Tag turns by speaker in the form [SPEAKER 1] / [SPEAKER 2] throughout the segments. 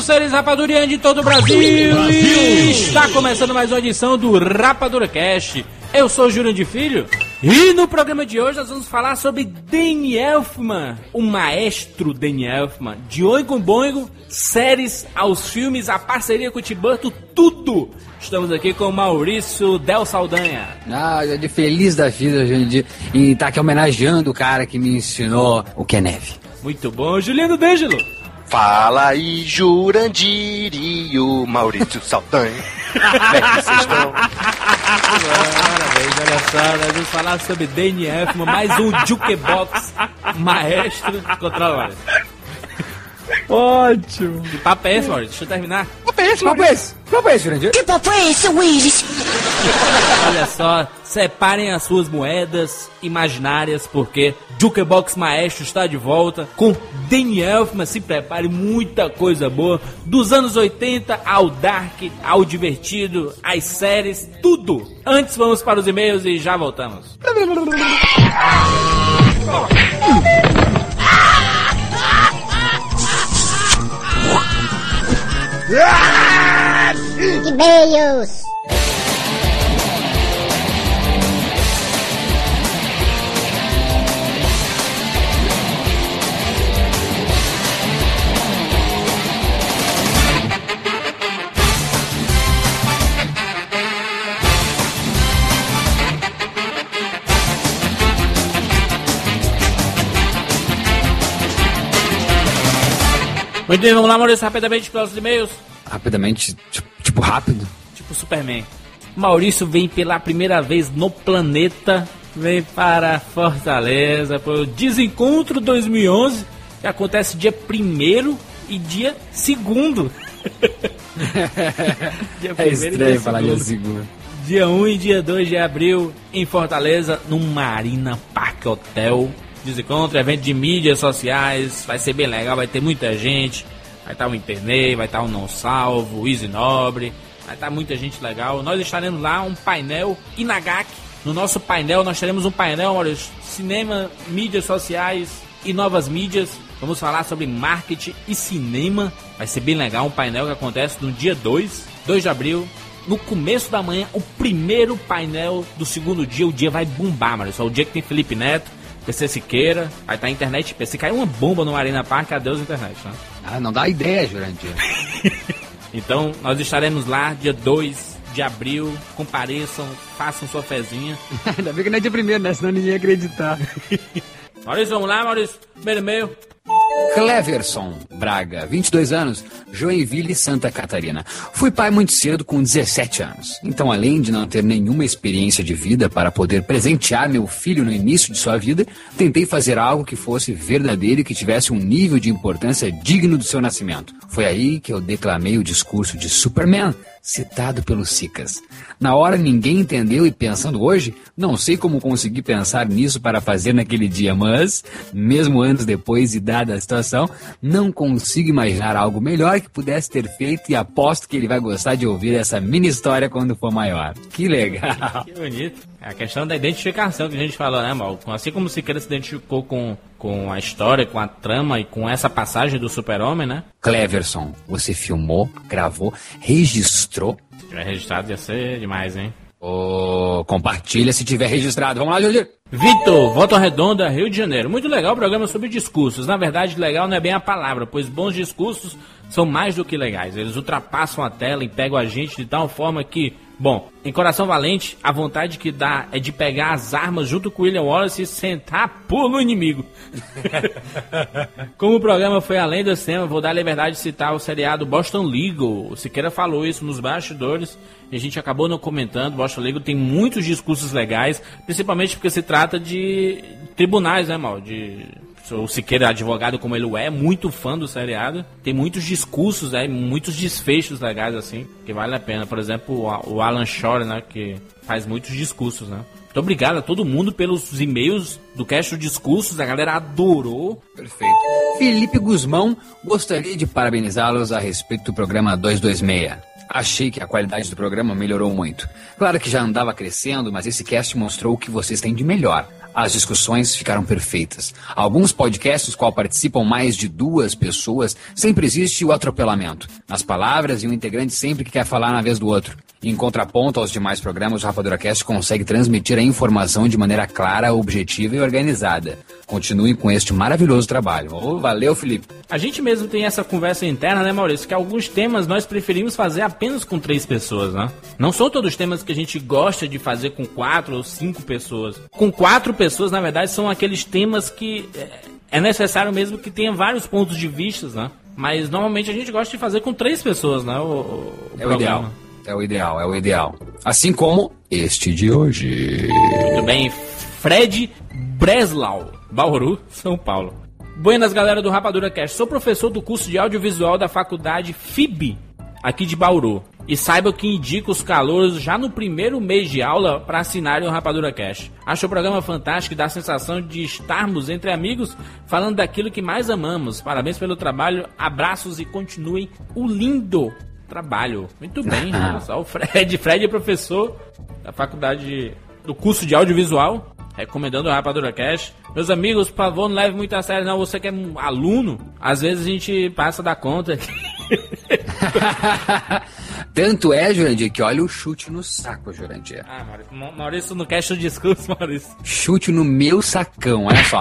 [SPEAKER 1] Bem-vindos, seres rapadurianos de todo o Brasil. Brasil. Está começando mais uma edição do Rapadura Cast. Eu sou Júlio de Filho e no programa de hoje nós vamos falar sobre Danny Elfman, o maestro Danny Elfman, de Oingo Boingo, séries aos filmes, a parceria com o Tiburto, tudo. Estamos aqui com o Maurício Del Saldanha.
[SPEAKER 2] Ah, eu de feliz da vida, gente, e tá aqui homenageando o cara que me ensinou o que é neve.
[SPEAKER 1] Muito bom, Juliano D'Angelo.
[SPEAKER 3] Fala aí, Jurandir e o Maurício Saldanha. Como é que vocês estão?
[SPEAKER 1] Parabéns, olha só, nós vamos falar sobre Danny Elfman, mais um Jukebox maestro contra
[SPEAKER 2] Ótimo.
[SPEAKER 1] Que papo é esse, Maurício? Deixa eu terminar.
[SPEAKER 2] Papo é esse, papo é esse? Papo é esse, Jurandir?
[SPEAKER 4] Que papo é esse, Willis?
[SPEAKER 1] Olha só, separem as suas moedas imaginárias, porque Jukebox Maestro está de volta com Danny Elfman. Se prepare, muita coisa boa. Dos anos 80 ao dark, ao divertido, às séries, tudo. Antes vamos para os e-mails e já voltamos.
[SPEAKER 4] E-mails.
[SPEAKER 1] Muito bem, vamos lá, Maurício, rapidamente pelos e-mails.
[SPEAKER 2] Rapidamente, tipo, tipo rápido.
[SPEAKER 1] Tipo Superman. Maurício vem pela primeira vez no planeta, vem para Fortaleza para o Desencontro 2011, que acontece dia 1 e dia 2 dia
[SPEAKER 2] É estranho falar dia segundo.
[SPEAKER 1] Dia 1 e dia 2 de abril em Fortaleza, no Marina Park Hotel. Desencontro, evento de mídias sociais, vai ser bem legal, vai ter muita gente. Vai estar o Internei, vai estar o Não Salvo, o Easy Nobre, vai estar muita gente legal. Nós estaremos lá, um painel Inagaki. No nosso painel, nós teremos um painel, Maurício, cinema, mídias sociais e novas mídias. Vamos falar sobre marketing e cinema. Vai ser bem legal, um painel que acontece no dia 2, 2 de abril, no começo da manhã, o primeiro painel do segundo dia. O dia vai bombar, Maurício. É o dia que tem Felipe Neto, PC Siqueira, vai estar a internet. Se cair uma bomba no Arena Park, adeus internet, né?
[SPEAKER 2] Ah, não dá ideia, Jurandir.
[SPEAKER 1] então, nós estaremos lá dia 2 de abril. Compareçam, façam sua fezinha.
[SPEAKER 2] Ainda bem que não é dia primeiro, né? Senão ninguém ia acreditar.
[SPEAKER 1] Maurício, vamos lá, Maurício. Primeiro e-mail.
[SPEAKER 2] Cleverson Braga, 22 anos, Joinville, Santa Catarina. Fui pai muito cedo, com 17 anos. Então, além de não ter nenhuma experiência de vida para poder presentear meu filho no início de sua vida, tentei fazer algo que fosse verdadeiro e que tivesse um nível de importância digno do seu nascimento. Foi aí que eu declamei o discurso de Superman, citado pelos Sicas. Na hora ninguém entendeu e pensando hoje, não sei como consegui pensar nisso para fazer naquele dia, mas, mesmo anos depois e dada a situação, não consigo imaginar algo melhor que pudesse ter feito e aposto que ele vai gostar de ouvir essa mini história quando for maior. Que legal!
[SPEAKER 1] Que bonito. É a questão da identificação que a gente falou, né, Mal? Assim como o Siqueira se identificou com, com a história, com a trama e com essa passagem do super-homem, né?
[SPEAKER 2] Cleverson, você filmou, gravou, registrou?
[SPEAKER 1] Se tiver registrado ia ser demais, hein?
[SPEAKER 2] Oh, compartilha se tiver registrado. Vamos lá, Jurandir.
[SPEAKER 1] Vitor, Volta Redonda, Rio de Janeiro. Muito legal o programa sobre discursos. Na verdade, legal não é bem a palavra, pois bons discursos são mais do que legais. Eles ultrapassam a tela e pegam a gente de tal forma que, bom, em Coração Valente, a vontade que dá é de pegar as armas junto com William Wallace e sentar pô no inimigo. Como o programa foi além do cinema, vou dar a liberdade de citar o seriado Boston Legal. O Siqueira falou isso nos bastidores e a gente acabou não comentando. Boston Legal tem muitos discursos legais, principalmente porque se trata de tribunais, né, mal? De o Siqueira, advogado como ele é, muito fã do seriado. Tem muitos discursos, né, muitos desfechos legais, assim, que vale a pena. Por exemplo, o Alan Shore, né, que faz muitos discursos, né. Muito obrigado a todo mundo pelos e-mails do Cast Discursos, a galera adorou.
[SPEAKER 2] Perfeito. Felipe Guzmão gostaria de parabenizá-los a respeito do programa 226. Achei que a qualidade do programa melhorou muito. Claro que já andava crescendo, mas esse cast mostrou o que vocês têm de melhor. As discussões ficaram perfeitas. Alguns podcasts, qual participam mais de duas pessoas, sempre existe o atropelamento. Nas palavras, e um integrante sempre que quer falar na vez do outro. Em contraponto aos demais programas, o Rapadura Cast consegue transmitir a informação de maneira clara, objetiva e organizada. Continuem com este maravilhoso trabalho. Ô, valeu, Felipe.
[SPEAKER 1] A gente mesmo tem essa conversa interna, né, Maurício? Que alguns temas nós preferimos fazer apenas com três pessoas, né? Não são todos os temas que a gente gosta de fazer com quatro ou cinco pessoas. Com quatro pessoas, na verdade, são aqueles temas que é, é necessário mesmo que tenha vários pontos de vista, né? Mas normalmente a gente gosta de fazer com três pessoas, né? O, o
[SPEAKER 2] É o ideal. É o ideal, é o ideal. Assim como este de hoje.
[SPEAKER 1] Muito bem, Fred Breslau, Bauru, São Paulo. Buenas, galera do Rapadura Cast. Sou professor do curso de audiovisual da faculdade FIB, aqui de Bauru. E saiba que indico os calouros já no primeiro mês de aula para assinarem o Rapadura Cast. Acho o programa fantástico e dá a sensação de estarmos entre amigos falando daquilo que mais amamos. Parabéns pelo trabalho, abraços e continuem o lindo trabalho. Muito bem, olha só. O Fred, Fred é professor da faculdade do curso de audiovisual, recomendando o Rapadura Cash. Meus amigos, por favor, não leve muito a sério, não. Você que é um aluno, às vezes a gente passa da conta.
[SPEAKER 2] Tanto é, Jurandir, que olha o chute no saco, Jurandir.
[SPEAKER 1] ah, Maurício, Ma- Maurício não quer o discurso, Maurício.
[SPEAKER 2] Chute no meu sacão, olha só.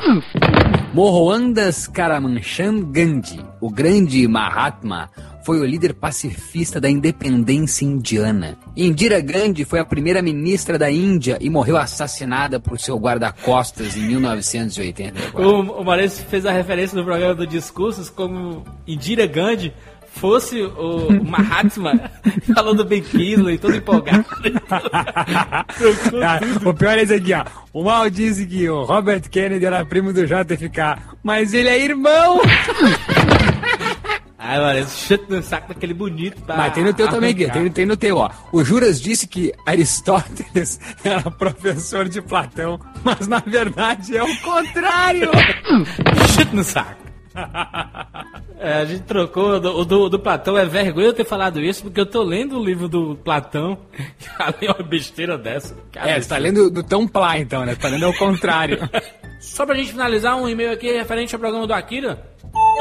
[SPEAKER 2] Mohandas Karamanchan Gandhi, o grande Mahatma, foi o líder pacifista da independência indiana. Indira Gandhi foi a primeira ministra da Índia e morreu assassinada por seu guarda-costas em 1984.
[SPEAKER 1] O, o Maurício fez a referência no programa do Discursos como Indira Gandhi fosse o, Mahatma falando bem Kingsley, todo empolgado.
[SPEAKER 5] Ah, o pior é esse aqui, ó. O Mal disse que o Robert Kennedy era primo do JFK, mas ele é irmão!
[SPEAKER 1] Ai, Maurício, chute no saco daquele bonito. Tá
[SPEAKER 5] Mas tem no teu também, Gui. Tem, tem no teu, ó. O Juras disse que Aristóteles era professor de Platão, mas na verdade é o contrário!
[SPEAKER 1] Chute no saco. É, a gente trocou, o do, do, do Platão é vergonha eu ter falado isso, porque eu tô lendo o livro do Platão, e ali uma besteira dessa.
[SPEAKER 5] É, você tá lendo do Tão Plá, então, né? Tá lendo ao contrário.
[SPEAKER 1] Só pra gente finalizar, um e-mail aqui referente ao programa do Akira.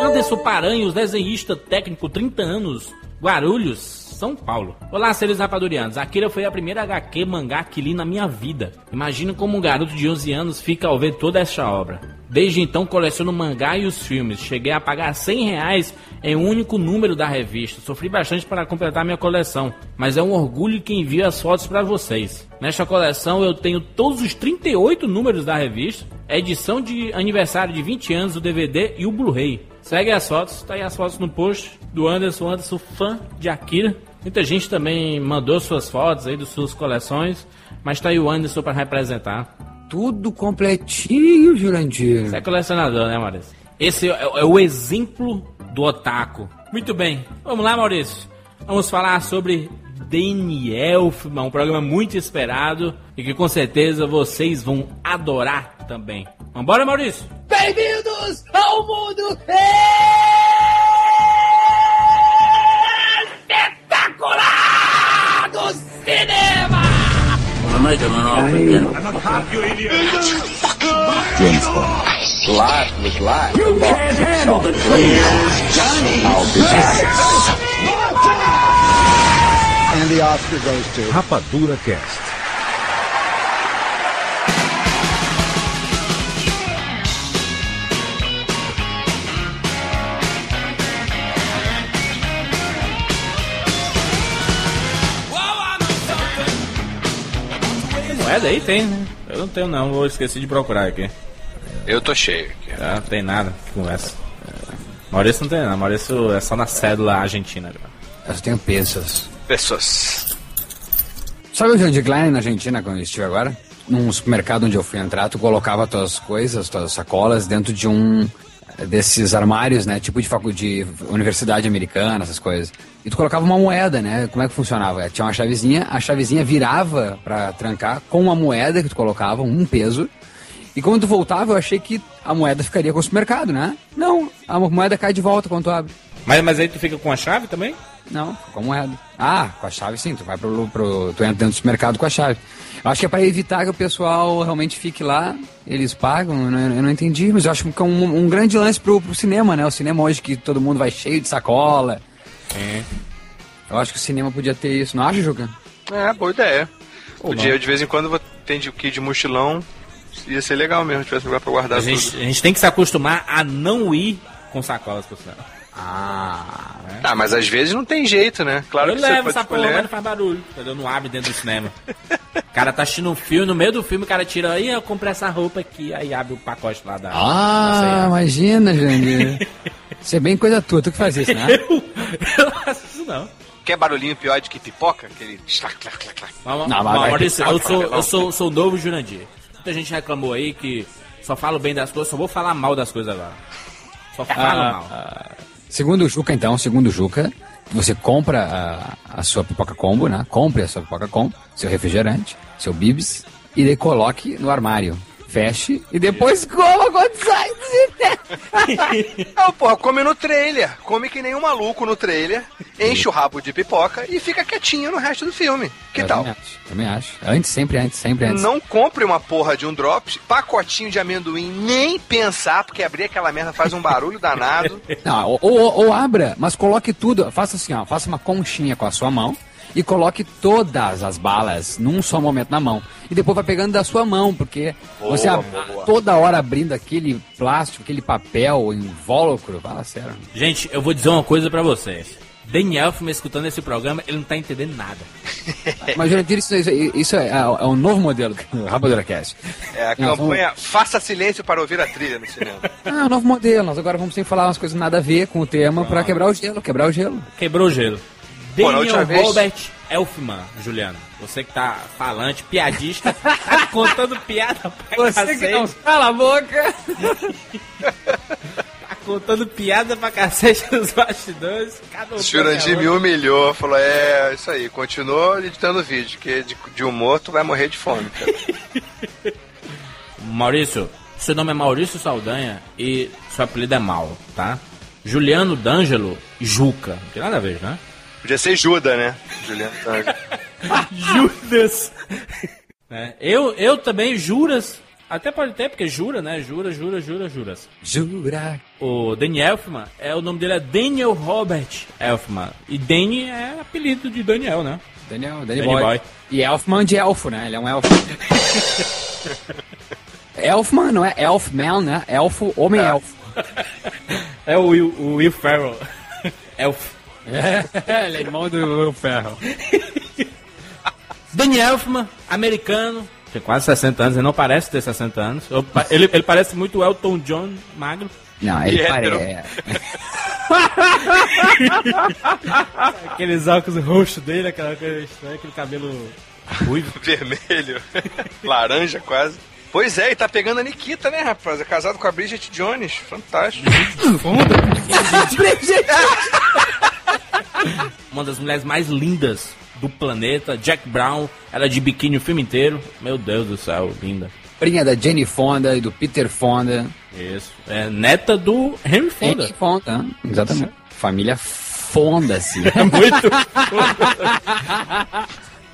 [SPEAKER 1] Anderson Paranhos, desenhista técnico, 30 anos, Guarulhos, São Paulo. Olá, seres rapadurianos. Akira foi a primeira HQ mangá que li na minha vida. Imagino como um garoto de 11 anos fica ao ver toda esta obra. Desde então coleciono mangá e os filmes. Cheguei a pagar 100 reais em um único número da revista. Sofri bastante para completar minha coleção, mas é um orgulho que envio as fotos para vocês. Nesta coleção eu tenho todos os 38 números da revista, a edição de aniversário de 20 anos, o DVD e o Blu-ray. Segue as fotos, tá aí as fotos no post do Anderson, Anderson fã de Akira. Muita gente também mandou suas fotos aí das suas coleções, mas tá aí o Anderson para representar.
[SPEAKER 2] Tudo completinho, Jurandir.
[SPEAKER 1] Você é colecionador, né, Maurício? Esse é, é o exemplo do otaku. Muito bem, vamos lá, Maurício. Vamos falar sobre Daniel, um programa muito esperado e que com certeza vocês vão adorar também. Vambora, Maurício?
[SPEAKER 2] Bem-vindos ao mundo espetacular do cinema!
[SPEAKER 6] Rapadura Cast.
[SPEAKER 1] Moeda aí tem, né? Eu não tenho não, vou esquecer de procurar aqui.
[SPEAKER 3] Eu tô cheio aqui.
[SPEAKER 1] Ah, não tem nada, que conversa. É, Maurício não tem não, Maurício é só na cédula argentina. já.
[SPEAKER 2] Eu tenho pesos.
[SPEAKER 3] Pessoas.
[SPEAKER 2] Sabe o Jurandir Klein na Argentina quando ele estive agora? num supermercado onde eu fui entrar, tu colocava tuas coisas, tuas sacolas dentro de um desses armários, né? Tipo de faculdade, de universidade americana, essas coisas. E tu colocava uma moeda, né? Como é que funcionava? Tinha uma chavezinha, a chavezinha virava pra trancar com uma moeda que tu colocava, um peso. E quando tu voltava, eu achei que a moeda ficaria com o supermercado, né? Não, a moeda cai de volta quando tu abre.
[SPEAKER 1] Mas, mas aí tu fica com a chave também?
[SPEAKER 2] Não, com a moeda. Ah, com a chave sim, tu vai pro, pro tu entra dentro do supermercado com a chave. Eu acho que é para evitar que o pessoal realmente fique lá, eles pagam, eu não, eu não entendi, mas eu acho que é um, um grande lance pro, pro cinema, né? O cinema hoje que todo mundo vai cheio de sacola.
[SPEAKER 1] É.
[SPEAKER 2] Eu acho que o cinema podia ter isso, não acha, Juca?
[SPEAKER 3] É, boa ideia.
[SPEAKER 1] Ou
[SPEAKER 3] Podia, de vez em quando, tem de de mochilão. Ia ser legal mesmo, se tivesse lugar pra guardar
[SPEAKER 1] A gente,
[SPEAKER 3] tudo.
[SPEAKER 1] a gente tem que se acostumar a não ir com sacolas pro cinema.
[SPEAKER 2] Ah,
[SPEAKER 3] Ah, mas às vezes não tem jeito, né? Claro
[SPEAKER 1] eu
[SPEAKER 3] que você
[SPEAKER 1] levo essa porra, mas não faz barulho, entendeu? Não abre dentro do cinema. O cara tá assistindo um filme, no meio do filme o cara tira, aí eu comprei essa roupa aqui, aí abre o pacote lá da.
[SPEAKER 2] ah
[SPEAKER 1] da
[SPEAKER 2] imagina, Jandir. Isso é bem coisa tua, tu que faz isso, né?
[SPEAKER 1] Eu, eu não faço isso não.
[SPEAKER 3] Quer barulhinho pior de que pipoca? Aquele...
[SPEAKER 2] Não,
[SPEAKER 1] Maurício, eu sou, eu sou, sou o novo Jurandir. Muita gente reclamou aí que só falo bem das coisas, só vou falar mal das coisas agora. Só falo
[SPEAKER 2] Ah,
[SPEAKER 1] mal.
[SPEAKER 2] Segundo o Juca, então, segundo o Juca, você compra a, a sua pipoca combo, né? Compre a sua pipoca combo, seu refrigerante, seu bibs, e daí coloque no armário. Feche e depois coma quando sai.
[SPEAKER 3] Não, porra, come no trailer. Come que nem um maluco no trailer, enche o rabo de pipoca e fica quietinho no resto do filme. Que
[SPEAKER 2] Eu
[SPEAKER 3] tal?
[SPEAKER 2] Também acho, também acho. Antes, sempre antes, sempre antes.
[SPEAKER 3] Não compre uma porra de um drops, pacotinho de amendoim, nem pensar, porque abrir aquela merda faz um barulho danado.
[SPEAKER 2] Não, ou, ou- ou abra, mas coloque tudo. Faça assim, ó. Faça uma conchinha com a sua mão e coloque todas as balas num só momento na mão. E depois vai pegando da sua mão, porque
[SPEAKER 3] Boa,
[SPEAKER 2] você ab-
[SPEAKER 3] boa.
[SPEAKER 2] toda hora abrindo aquele plástico, aquele papel invólucro. Fala sério.
[SPEAKER 1] Gente, eu vou dizer uma coisa pra vocês. Daniel Elfman escutando esse programa, ele não tá entendendo nada.
[SPEAKER 2] Mas, Jurandir, isso, isso, isso é, é, um novo modelo do Rapadura Cast.
[SPEAKER 3] É a campanha Faça Silêncio para ouvir a trilha no cinema.
[SPEAKER 2] Ah, é um novo modelo. Nós agora vamos sempre falar umas coisas nada a ver com o tema pra quebrar o gelo, quebrar o gelo.
[SPEAKER 1] Quebrou o gelo.
[SPEAKER 3] Pô,
[SPEAKER 1] Daniel
[SPEAKER 3] última vez-
[SPEAKER 1] Robert Elfman, Juliano. Você que tá falante, piadista, tá contando piada pra cacete.
[SPEAKER 2] cala a boca.
[SPEAKER 1] Tá contando piada pra cacete nos bastidores. Cada um
[SPEAKER 3] O Jurandir me humilhou, falou: É, isso aí, continuou editando vídeo, que de, de um morto vai morrer de fome. cara.
[SPEAKER 1] Maurício, seu nome é Maurício Saldanha e seu apelido é Mal, tá? Juliano D'Angelo Juca. Não tem nada a ver, né?
[SPEAKER 3] Podia ser Juda, né? Juliano Tango.
[SPEAKER 1] Judas. É, eu, eu também, Juras. Até pode ter, porque jura, né? Jura, jura, jura, juras.
[SPEAKER 2] Jura.
[SPEAKER 1] O Danny Elfman, é, o nome dele é Daniel Robert Elfman. E Danny é apelido de Daniel, né?
[SPEAKER 2] Daniel, Danny,
[SPEAKER 1] Danny
[SPEAKER 2] Boy.
[SPEAKER 1] Boy.
[SPEAKER 2] E Elfman de elfo, né? Ele é um elfo. Elfman, não é Elfman, né? Elfo, homem elfo.
[SPEAKER 1] É o Will, o Will Ferrell. Elf.
[SPEAKER 2] Ele é irmão do Will Ferrell.
[SPEAKER 1] Danny Elfman, americano. Tem quase 60 anos, ele não parece ter 60 anos. Ele, ele parece muito o Elton John magro.
[SPEAKER 2] Não, ele
[SPEAKER 3] hétero.
[SPEAKER 2] parece.
[SPEAKER 1] Aqueles óculos roxos dele, aquela coisa estranha, aquele cabelo ruivo.
[SPEAKER 3] Vermelho, laranja quase. Pois é, e tá pegando a Nikita, né, rapaz? É casado com a Bridget Jones. Fantástico.
[SPEAKER 1] Uma das mulheres mais lindas do planeta, Jack Brown. Ela é de biquíni o filme inteiro. Meu Deus do céu, linda.
[SPEAKER 2] Prinha da Jenny Fonda e do Peter Fonda.
[SPEAKER 1] Isso. É neta do Henry Fonda.
[SPEAKER 2] Henry Fonda, exatamente. Família Fonda-se.
[SPEAKER 1] É muito.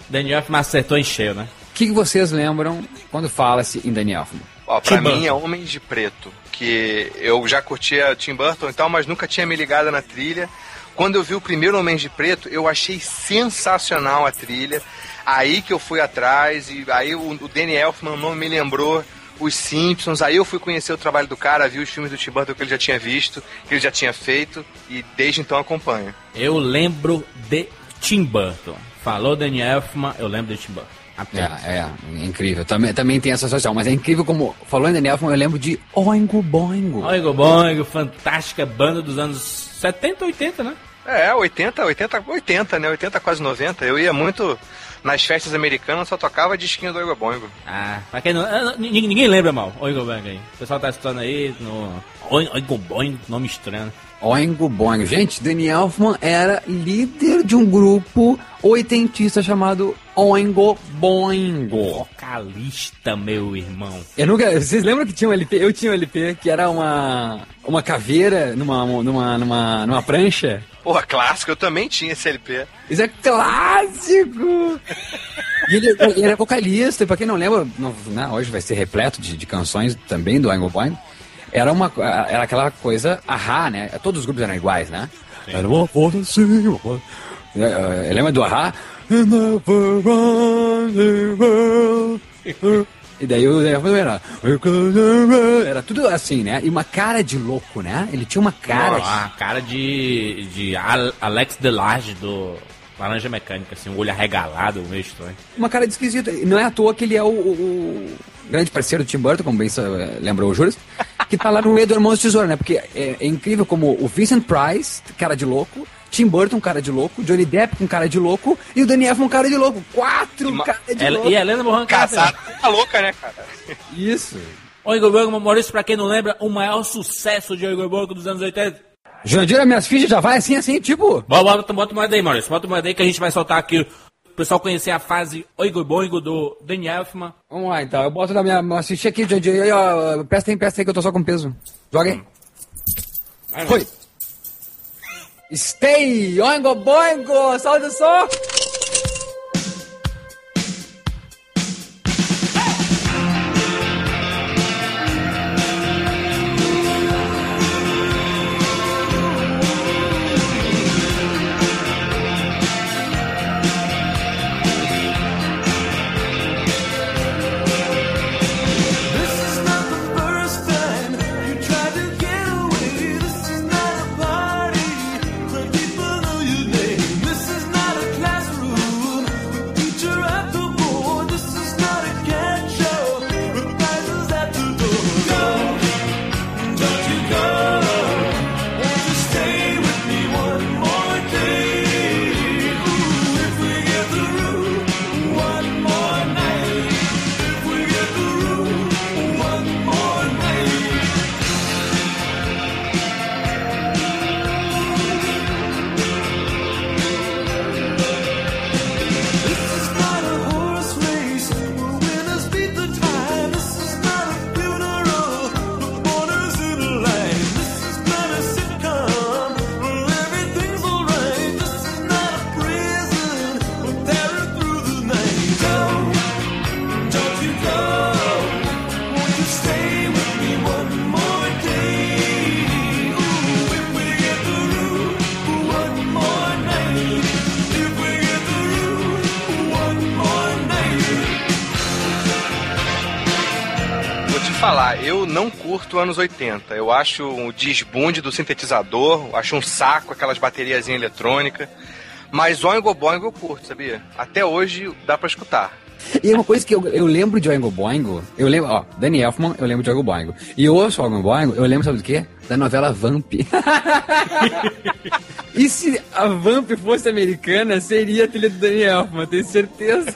[SPEAKER 1] Daniel Elfman acertou em cheio, né?
[SPEAKER 2] O que, que vocês lembram quando fala-se em Danny Elfman?
[SPEAKER 3] Ó, pra
[SPEAKER 1] Tim
[SPEAKER 3] mim
[SPEAKER 1] Burton.
[SPEAKER 3] é Homens de Preto, que eu já curtia Tim Burton e tal, mas nunca tinha me ligado na trilha. Quando eu vi o primeiro Homens de Preto, eu achei sensacional a trilha. Aí que eu fui atrás, e aí o, o Danny Elfman não me lembrou os Simpsons. Aí eu fui conhecer o trabalho do cara, vi os filmes do Tim Burton que ele já tinha visto, que ele já tinha feito, e desde então acompanho.
[SPEAKER 1] Eu lembro de Tim Burton. Falou Daniel Elfman, eu lembro de Tim Burton. Apenas.
[SPEAKER 2] É, é, é incrível. Também, também tem essa social, mas é incrível como, falou em Danny Elfman, eu lembro de Oingo Boingo.
[SPEAKER 1] Oingo Boingo, fantástica banda dos anos 70, 80, né?
[SPEAKER 3] É, 80, 80, 80, né? 80, quase 90. Eu ia muito nas festas americanas, só tocava disquinho do Oingo Boingo.
[SPEAKER 1] Ah, pra quem não, ah, ninguém, ninguém lembra mal, Oingo Boingo aí. O pessoal tá escutando aí no Oingo Boingo, nome estranho.
[SPEAKER 2] Oingo Boingo. Gente, Danny Elfman era líder de um grupo oitentista chamado Oingo Boingo.
[SPEAKER 1] Vocalista, meu irmão.
[SPEAKER 2] Eu nunca, vocês lembram que tinha um LP? Eu tinha um LP que era uma uma caveira numa numa numa, numa prancha.
[SPEAKER 3] Porra, clássico, eu também tinha esse LP.
[SPEAKER 2] Isso é clássico! e ele, ele era vocalista, e pra quem não lembra, não, né, hoje vai ser repleto de, de canções também do Oingo Boingo. Era, uma, era aquela coisa, ahá, né? Todos os grupos eram iguais, né? Era uma foto assim, uma foto. É, é, Lembra do ahá? E daí o era, era tudo assim, né? E uma cara de louco, né? Ele tinha uma cara.
[SPEAKER 1] Uma cara de, de Al- Alex Delarge do Laranja Mecânica, assim, um olho arregalado, meio estranho.
[SPEAKER 2] Uma cara de esquisito. E Não é à toa que ele é o, o- o grande parceiro do Tim Burton, como bem lembrou o Juras, que tá lá no meio do Irmãos Tesouro, né? Porque é, é incrível como o Vincent Price, cara de louco, Tim Burton, cara de louco, Johnny Depp com cara de louco e o Danny Elfman, cara de louco. Quatro
[SPEAKER 3] ma-
[SPEAKER 2] cara de louco.
[SPEAKER 1] e a Helena Carter.
[SPEAKER 3] Casado, tá louca, né, cara?
[SPEAKER 2] Isso.
[SPEAKER 1] Oingo Boingo, Maurício, pra quem não lembra, o maior sucesso de Oingo Boingo dos anos 80.
[SPEAKER 2] Jandira, minhas fichas já vai assim, assim, tipo...
[SPEAKER 1] Bota, bota, bota uma daí, Maurício. Bota uma daí que a gente vai soltar aqui o pessoal conhecer a fase Oingo Boingo do Danny Elfman.
[SPEAKER 2] Vamos lá, então. Eu boto na minha, minha ficha aqui, Jandir. Aí, ó, presta aí, presta aí que eu tô só com peso. Joga aí. Foi. Stay, oingo boingo, salve o som.
[SPEAKER 3] Curto anos 80. Eu acho o desbunde do sintetizador, acho um saco aquelas baterias eletrônicas. Mas Oingo Boingo eu curto, sabia? Até hoje dá pra escutar.
[SPEAKER 2] E uma coisa que eu, eu lembro de Oingo Boingo, eu lembro, ó, Danny Elfman, eu lembro de Oingo Boingo. E eu ouço Oingo Boingo, eu lembro, sabe do quê? Da novela Vamp. e se a Vamp fosse americana, seria a trilha do Danny Elfman, tenho certeza.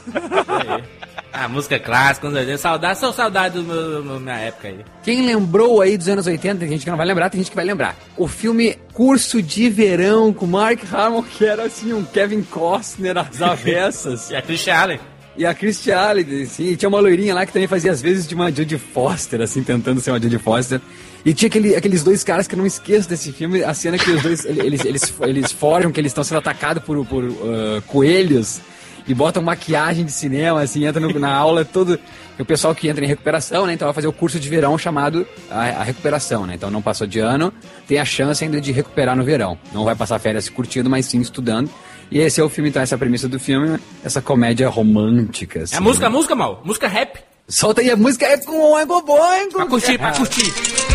[SPEAKER 1] Ah, música clássica, com certeza. Saudade, são saudades da minha época aí.
[SPEAKER 2] Quem lembrou aí dos anos 80, tem gente que não vai lembrar, tem gente que vai lembrar. O filme Curso de Verão com Mark Harmon, que era assim, um Kevin Costner às avessas.
[SPEAKER 1] E a Christian Allen.
[SPEAKER 2] E a Christy Allen, assim, e tinha uma loirinha lá que também fazia às vezes de uma Jodie Foster, assim, tentando ser uma Jodie Foster. E tinha aquele, aqueles dois caras que eu não esqueço desse filme, a cena que os dois, ele- eles, eles, eles forjam que eles estão sendo atacados por, por ah, coelhos e botam maquiagem de cinema, assim, entra no- na aula todo... E o pessoal que entra em recuperação, né, então vai fazer o curso de verão chamado a, a recuperação, né, então não passou de ano, tem a chance ainda de recuperar no verão. Não vai passar férias curtindo, mas sim estudando. E esse é o filme, então, essa é a premissa do filme, essa comédia romântica.
[SPEAKER 1] É
[SPEAKER 2] assim,
[SPEAKER 1] a música,
[SPEAKER 2] né?
[SPEAKER 1] música, mal. Música rap.
[SPEAKER 2] Solta aí a música é com o Oingo Boingo.
[SPEAKER 1] Pra curtir, pra curtir.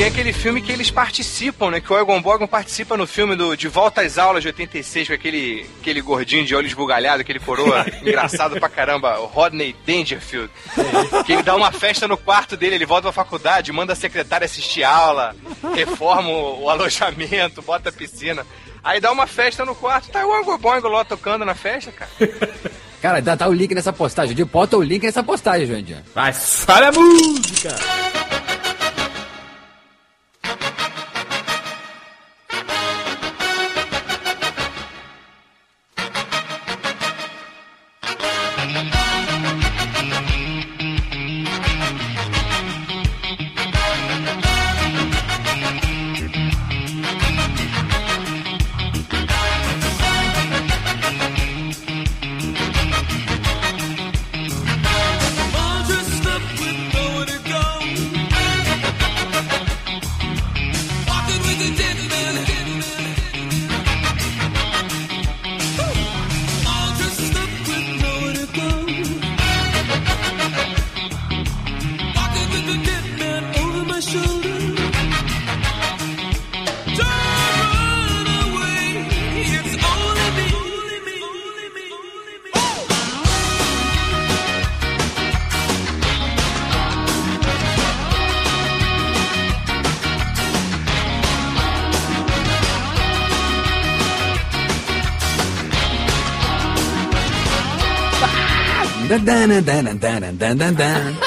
[SPEAKER 3] Tem aquele filme que eles participam, né? Que o Egon Bogon participa no filme do De Volta às Aulas de 86, com aquele, aquele gordinho de olhos bugalhados, aquele coroa engraçado pra caramba, o Rodney Dangerfield. Que ele dá uma festa no quarto dele, ele volta pra faculdade, manda a secretária assistir aula, reforma o, o alojamento, bota a piscina. Aí dá uma festa no quarto, tá o Egon Bogon lá tocando na festa, cara.
[SPEAKER 2] Cara, dá, dá o link nessa postagem. De bota o link nessa postagem, Jandir.
[SPEAKER 1] Vai, sobe a música!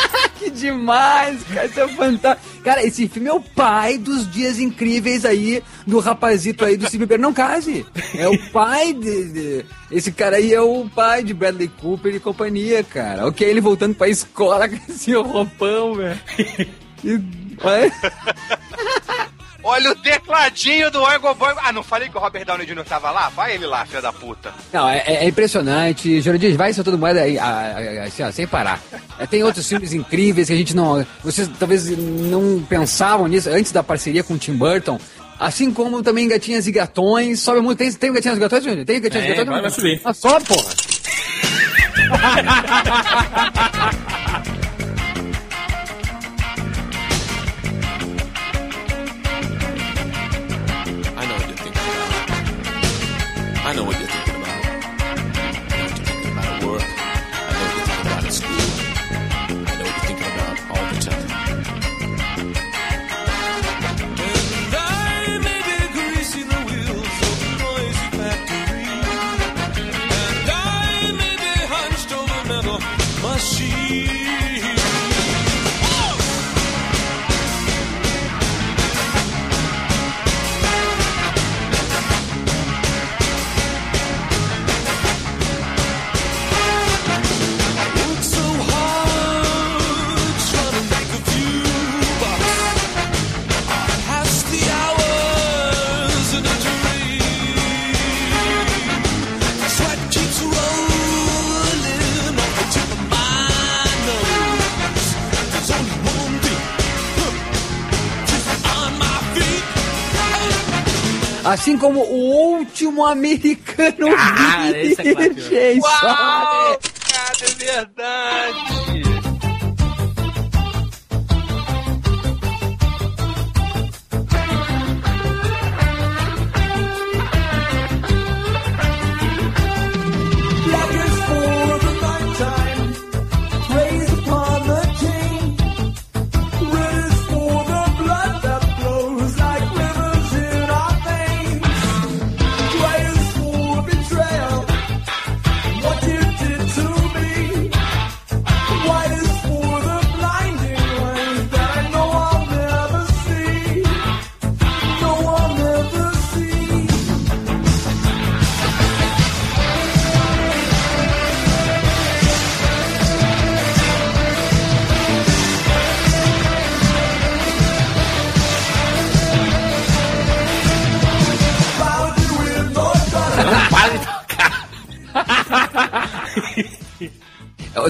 [SPEAKER 2] que demais, cara, isso é fantástico. Cara, esse filme é o pai dos dias incríveis aí do rapazito aí do Beber Não Case. É o pai de, de- Esse cara aí é o pai de Bradley Cooper e companhia, cara. Ok, ele voltando pra escola com esse roupão, velho. E- Olha
[SPEAKER 3] o tecladinho do Egon Bogon. Ah, não falei que o Robert Downey Jr. tava lá? Vai ele lá, filha da puta.
[SPEAKER 2] Não, é, é impressionante. Jurandir, vai soltando moeda aí, a- a- assim, ó, sem parar. É, tem outros filmes incríveis que a gente não. Vocês talvez não pensavam nisso antes da parceria com o Tim Burton. Assim como também Gatinhas e Gatões. Sobe muito. Tem, tem Gatinhas e Gatões, Jurandir? Tem Gatinhas e
[SPEAKER 1] Tem,
[SPEAKER 2] Gatões?
[SPEAKER 1] vai- vai subir.
[SPEAKER 2] Ah, sobe, porra. Assim como o último americano
[SPEAKER 1] Cara, esse é.
[SPEAKER 3] Uau! Cara, é verdade!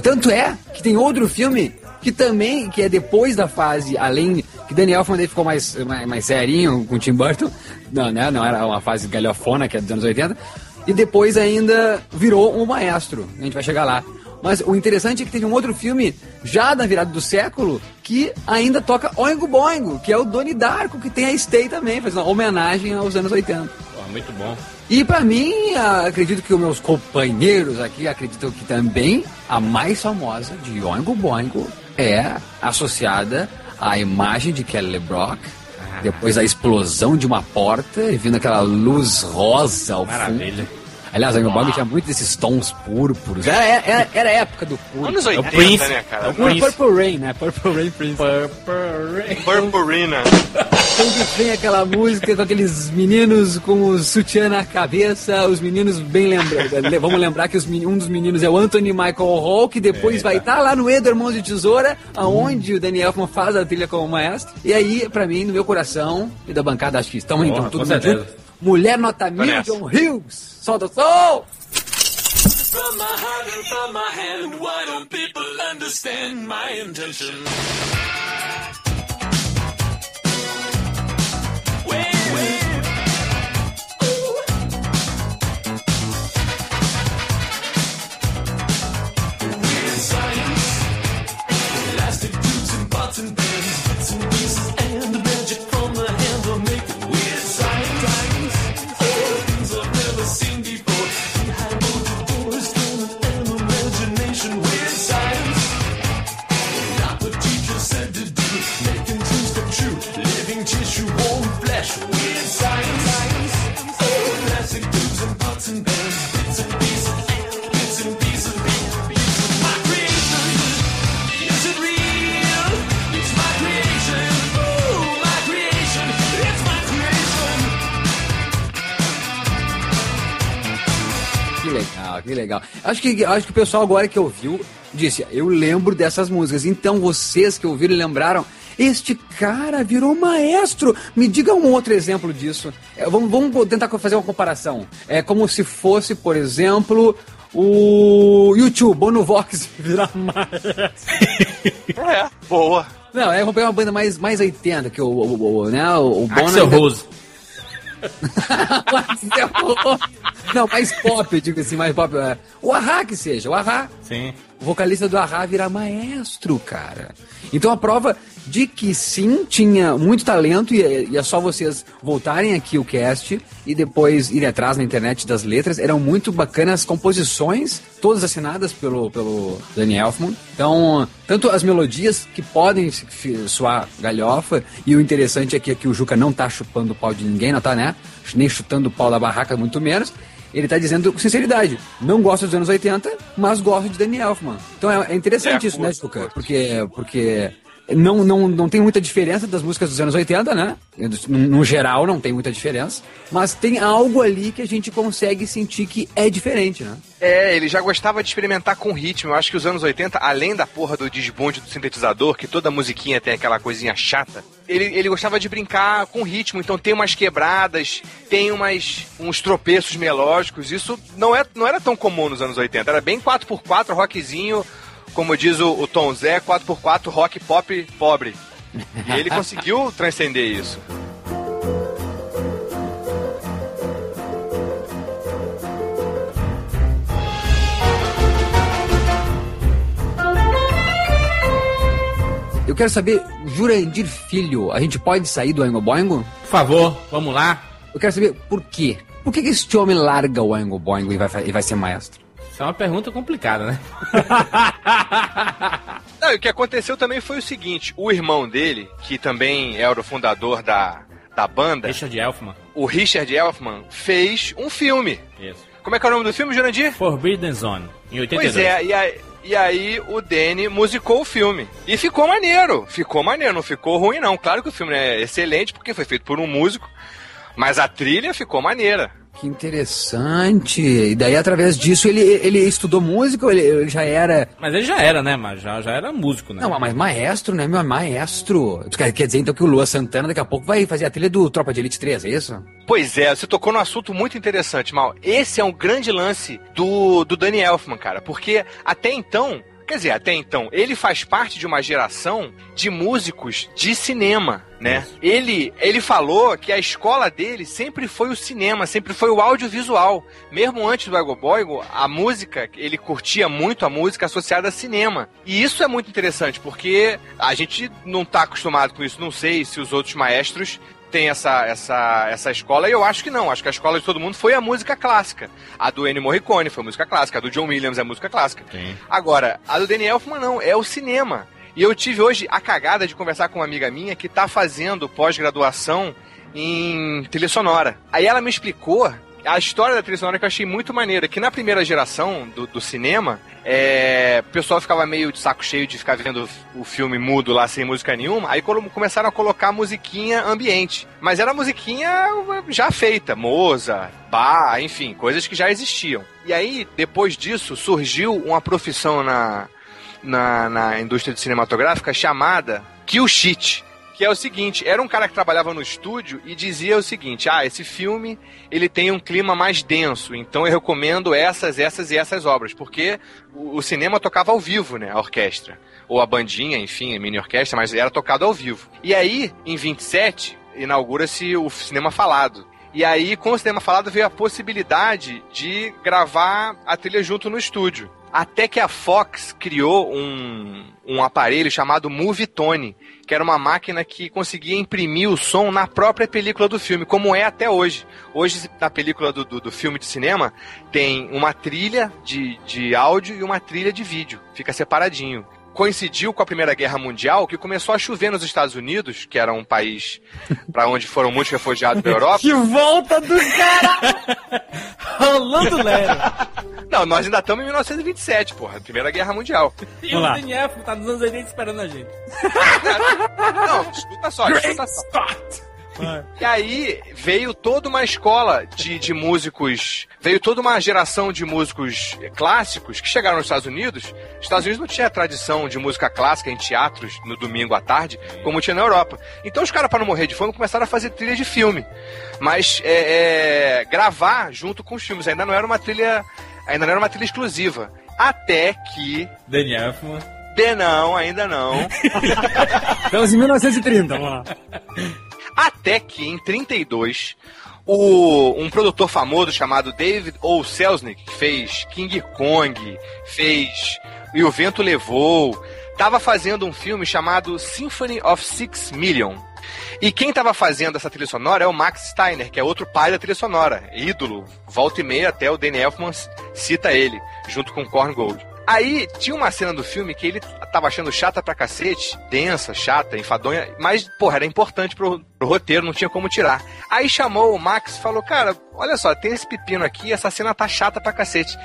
[SPEAKER 2] Tanto é que tem outro filme que também, que é depois da fase, além que Daniel Elfman ficou mais, mais, mais serinho com Tim Burton, não, né, não era uma fase galhofona que é dos anos 80, e depois ainda virou um maestro. A gente vai chegar lá. Mas o interessante é que teve um outro filme, já na virada do século, que ainda toca Oingo Boingo, que é o Doni Darko, que tem a Stay também, fazendo uma homenagem aos anos 80.
[SPEAKER 1] Muito bom.
[SPEAKER 2] E pra mim, ah, acredito que os meus companheiros aqui acreditam que também a mais famosa de Oingo Boingo é associada à imagem de Kelly LeBrock, depois da explosão de uma porta e vindo aquela luz rosa ao
[SPEAKER 1] Maravilha.
[SPEAKER 2] fundo. Aliás, Oingo Boingo tinha muito desses tons púrpuros. Era, era, era a época do púrpuro.
[SPEAKER 3] Anos
[SPEAKER 1] É o
[SPEAKER 3] 80,
[SPEAKER 1] Prince.
[SPEAKER 3] né, cara?
[SPEAKER 1] É o Prince.
[SPEAKER 2] Purple Rain, né? Purple Rain Prince.
[SPEAKER 3] Purpurina.
[SPEAKER 2] Sempre vem aquela música com aqueles meninos com o sutiã na cabeça, os meninos bem lembrados. Vamos lembrar que um dos meninos é o Anthony Michael Hall, que depois vai estar lá no Eder Mãos de Tesoura, aonde o Daniel Elfman faz a trilha como maestro. E aí, pra mim, no meu coração e da bancada, acho que estamos então tudo junto. Mulher nota mil. John Hughes. Solta o som!
[SPEAKER 7] From my heart and from my hand, why don't people understand my intention?
[SPEAKER 2] Que legal. Acho que, acho que o pessoal agora que ouviu disse, eu lembro dessas músicas. Então vocês que ouviram e lembraram, este cara virou maestro. Me diga um outro exemplo disso. É, vamos, vamos tentar fazer uma comparação. É como se fosse, por exemplo, o YouTube, Bono Vox virar maestro.
[SPEAKER 3] É, boa.
[SPEAKER 2] Não, é, vamos pegar uma banda mais, mais 80, que o, o, o, né, o, o Bono...
[SPEAKER 1] Axel
[SPEAKER 2] ainda-
[SPEAKER 1] Rose.
[SPEAKER 2] Não, mais pop, eu digo assim, mais pop. é, O Ahá que seja, o Ahá.
[SPEAKER 1] Sim.
[SPEAKER 2] O vocalista do Ahá virar maestro, cara. Então a prova de que sim, tinha muito talento e, e é só vocês voltarem aqui o cast e depois irem atrás na internet das letras. Eram muito bacanas as composições, todas assinadas pelo, pelo Danny Elfman. Então, tanto as melodias que podem soar galhofa, e o interessante é que aqui o Juca não tá chupando o pau de ninguém, não tá, né? Nem chutando o pau da barraca, muito menos. Ele tá dizendo com sinceridade, não gosto dos anos 80, mas gosto de Danny Elfman. Então é, é interessante
[SPEAKER 3] É,
[SPEAKER 2] isso, né,
[SPEAKER 3] curto,
[SPEAKER 2] Juca?
[SPEAKER 3] curto.
[SPEAKER 2] Porque, porque não, não, não tem muita diferença das músicas dos anos 80, né? No, no geral, não tem muita diferença. Mas tem algo ali que a gente consegue sentir que é diferente, né?
[SPEAKER 3] É, ele já gostava de experimentar com ritmo. Eu acho que os anos 80, além da porra do desbonde do sintetizador, que toda musiquinha tem aquela coisinha chata, ele, ele gostava de brincar com ritmo. Então tem umas quebradas, tem umas, uns tropeços melódicos. Isso não, é, não era tão comum nos anos 80. Era bem 4x4, rockzinho, como diz o, o Tom Zé, 4x4, rock pop pobre. E ele conseguiu transcender isso.
[SPEAKER 2] Eu quero saber, Jurandir Filho, a gente pode sair do Oingo Boingo?
[SPEAKER 1] Por favor, vamos lá.
[SPEAKER 2] Eu quero saber por quê. Por que, que este homem larga o Oingo Boingo e vai, e vai ser maestro?
[SPEAKER 1] É uma pergunta complicada, né?
[SPEAKER 3] Não, e o que aconteceu também foi o seguinte: o irmão dele, que também era o fundador da, da banda,
[SPEAKER 1] Richard Elfman.
[SPEAKER 3] o Richard Elfman, fez um filme.
[SPEAKER 1] Isso.
[SPEAKER 3] Como é que é o nome do filme, Jurandir?
[SPEAKER 1] Forbidden Zone, em 82.
[SPEAKER 3] Pois é, e aí, e aí o Danny musicou o filme. E ficou maneiro, ficou maneiro, não ficou ruim não. Claro que o filme é excelente, porque foi feito por um músico, mas a trilha ficou maneira.
[SPEAKER 2] Que interessante. E daí, através disso, ele, ele estudou música ou ele, ele já era.
[SPEAKER 1] Mas ele já era, né? Mas já, já era músico, né?
[SPEAKER 2] Não, mas maestro, né, meu? Maestro. Quer dizer então que o Lua Santana daqui a pouco vai fazer a trilha do Tropa de Elite 3, é isso?
[SPEAKER 3] Pois é, você tocou num assunto muito interessante, Mal. Esse é um grande lance do, do Danny Elfman, cara, porque até então Quer dizer, até então, ele faz parte de uma geração de músicos de cinema, né? Ele, ele falou que a escola dele sempre foi o cinema, sempre foi o audiovisual. Mesmo antes do Ego Boigo, a música, ele curtia muito a música associada a cinema. E isso é muito interessante, porque a gente não tá acostumado com isso. Não sei se os outros maestros tem essa, essa, essa escola, e eu acho que não. Acho que a escola de todo mundo foi a música clássica. A do Ennio Morricone foi música clássica, a do John Williams é música clássica. Agora, a do Danny Elfman não, é o cinema. E eu tive hoje a cagada de conversar com uma amiga minha que tá fazendo pós-graduação em trilha sonora. Aí ela me explicou a história da trilha sonora que eu achei muito maneira, que na primeira geração do, do cinema, é, o pessoal ficava meio de saco cheio de ficar vendo o filme mudo lá sem música nenhuma, aí começaram a colocar musiquinha ambiente. Mas era musiquinha já feita, Moza, Bach, enfim, coisas que já existiam. E aí, depois disso, surgiu uma profissão na, na, na indústria cinematográfica chamada kill sheet. Que é o seguinte, era um cara que trabalhava no estúdio e dizia o seguinte: ah, esse filme ele tem um clima mais denso, então eu recomendo essas, essas e essas obras, porque o, o cinema tocava ao vivo, né, a orquestra. Ou a bandinha, enfim, a mini orquestra, mas era tocado ao vivo. E aí, em 27, inaugura-se o cinema falado. E aí, com o cinema falado, veio a possibilidade de gravar a trilha junto no estúdio. Até que a Fox criou um, um aparelho chamado Movietone, que era uma máquina que conseguia imprimir o som na própria película do filme, como é até hoje. Hoje, na película do, do, do filme de cinema, tem uma trilha de, de áudio e uma trilha de vídeo. Fica separadinho coincidiu com a Primeira Guerra Mundial, que começou a chover nos Estados Unidos, que era um país para onde foram muitos refugiados da Europa.
[SPEAKER 5] Que volta do cara!
[SPEAKER 1] Rolando Lero.
[SPEAKER 3] Não, nós ainda estamos em 1927, porra, Primeira Guerra Mundial.
[SPEAKER 1] E o. Daniel tá nos anos 80 esperando a gente.
[SPEAKER 3] Não, escuta só, escuta só. E aí veio toda uma escola de, de músicos, veio toda uma geração de músicos clássicos que chegaram nos Estados Unidos. Os Estados Unidos não tinha tradição de música clássica em teatros no domingo à tarde, como tinha na Europa. Então os caras, para não morrer de fome, começaram a fazer trilha de filme. Mas é, é, gravar junto com os filmes. Ainda não era uma trilha. Ainda não era uma trilha exclusiva. Até que.
[SPEAKER 1] Daniel Elfman.
[SPEAKER 3] De não, ainda não.
[SPEAKER 5] Estamos em 1930, vamos lá.
[SPEAKER 3] Até que em 32, o, um produtor famoso chamado David O. Selznick, que fez King Kong, fez E o Vento Levou, estava fazendo um filme chamado Symphony of Six Million. E quem estava fazendo essa trilha sonora é o Max Steiner, que é outro pai da trilha sonora, ídolo. Volta e meia até o Danny Elfman cita ele, junto com Korn Gold. Aí tinha uma cena do filme que ele tava achando chata pra cacete, densa, chata, enfadonha, mas, porra, era importante pro, pro roteiro, não tinha como tirar. Aí chamou o Max e falou: Cara, olha só, tem esse pepino aqui, essa cena tá chata pra cacete.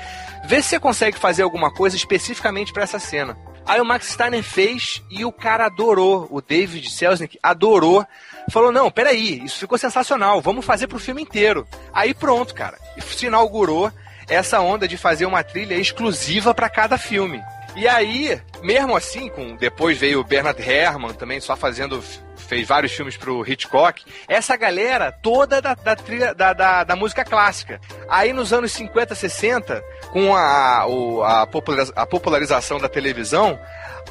[SPEAKER 3] Vê se você consegue fazer alguma coisa especificamente pra essa cena. Aí o Max Steiner fez e o cara adorou, o David Selznick adorou. Falou: Não, peraí, isso ficou sensacional, vamos fazer pro filme inteiro. Aí pronto, cara, se inaugurou essa onda de fazer uma trilha exclusiva para cada filme. E aí, mesmo assim, com depois veio o Bernard Herrmann também só fazendo fez vários filmes pro Hitchcock. Essa galera toda da, da trilha da, da, da música clássica. Aí nos anos 50, 60, com a, a, a popularização da televisão,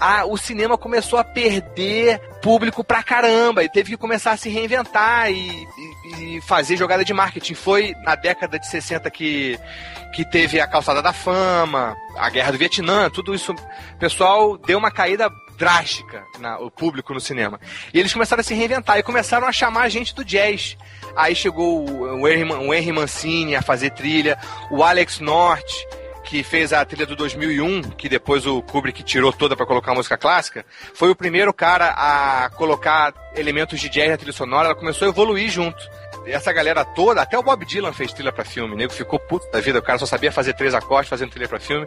[SPEAKER 3] a- o cinema começou a perder público pra caramba e teve que começar a se reinventar e, e- e fazer jogada de marketing. Foi na década de 60 que, que teve a calçada da fama, a guerra do Vietnã, tudo isso. O pessoal deu uma caída drástica na, o público no cinema. E eles começaram a se reinventar e começaram a chamar a gente do jazz. Aí chegou o, o, Henry, o Henry Mancini a fazer trilha, o Alex North, que fez a trilha do 2001, que depois o Kubrick tirou toda para colocar música clássica, foi o primeiro cara a colocar elementos de jazz na trilha sonora, ela começou a evoluir junto. Essa galera toda, até o Bob Dylan fez trilha pra filme, nego ficou puto da vida, o cara só sabia fazer três acordes fazendo trilha pra filme.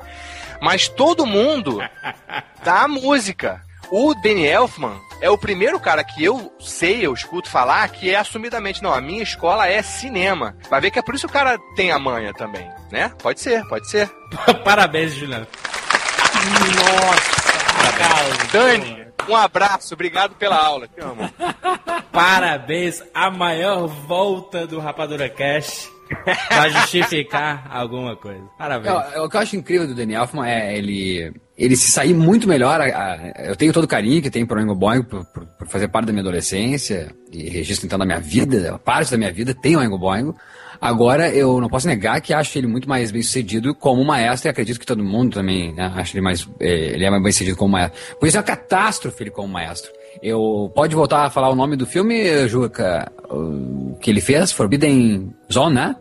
[SPEAKER 3] Mas todo mundo da música. O Danny Elfman é o primeiro cara que eu sei, eu escuto falar, que é assumidamente, não, a minha escola é cinema. Vai ver que é por isso que o cara tem a manha também, né? Pode ser, pode ser.
[SPEAKER 1] Parabéns, Juliano. Nossa,
[SPEAKER 3] Dani, um abraço, obrigado pela aula, te amo.
[SPEAKER 1] Parabéns, a maior volta do Rapadura Cash. pra justificar alguma coisa. Parabéns.
[SPEAKER 2] O que eu acho incrível do Danny Elfman é ele, ele se sair muito melhor. a- a- eu tenho todo o carinho que tem pro Oingo Boingo por, por- por fazer parte da minha adolescência e registro então da minha vida, parte da minha vida tem o Oingo Boingo. Agora, eu não posso negar que acho ele muito mais bem sucedido como maestro e acredito que todo mundo também né, acha ele mais, eh, ele é mais bem sucedido como maestro. Por isso é uma catástrofe ele como maestro. Eu, pode voltar a falar o nome do filme, Juca, que ele fez? Forbidden Zone, né?